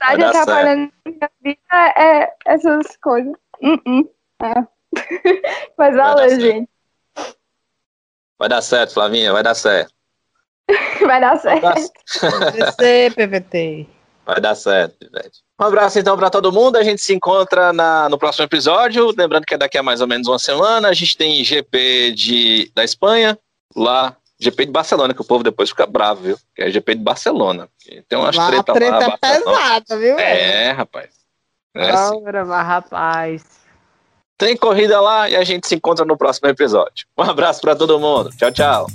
A faculdade atrapalhando minha vida é essas coisas. Uh -uh. É. [LAUGHS] Mas valeu, gente. Vai dar certo, Flavinha, vai dar certo. [LAUGHS] Vai dar certo. PVT, PVT. [LAUGHS] Vai dar certo. Um abraço então para todo mundo. A gente se encontra na, no próximo episódio. Lembrando que é daqui a mais ou menos uma semana. A gente tem GP de, da Espanha, lá GP de Barcelona, que o povo depois fica bravo, viu? Que é GP de Barcelona. Tem umas lá, treta, treta lá. pesada, viu? É, rapaz. É assim. mas, rapaz. Tem corrida lá e a gente se encontra no próximo episódio. Um abraço para todo mundo. Tchau, tchau.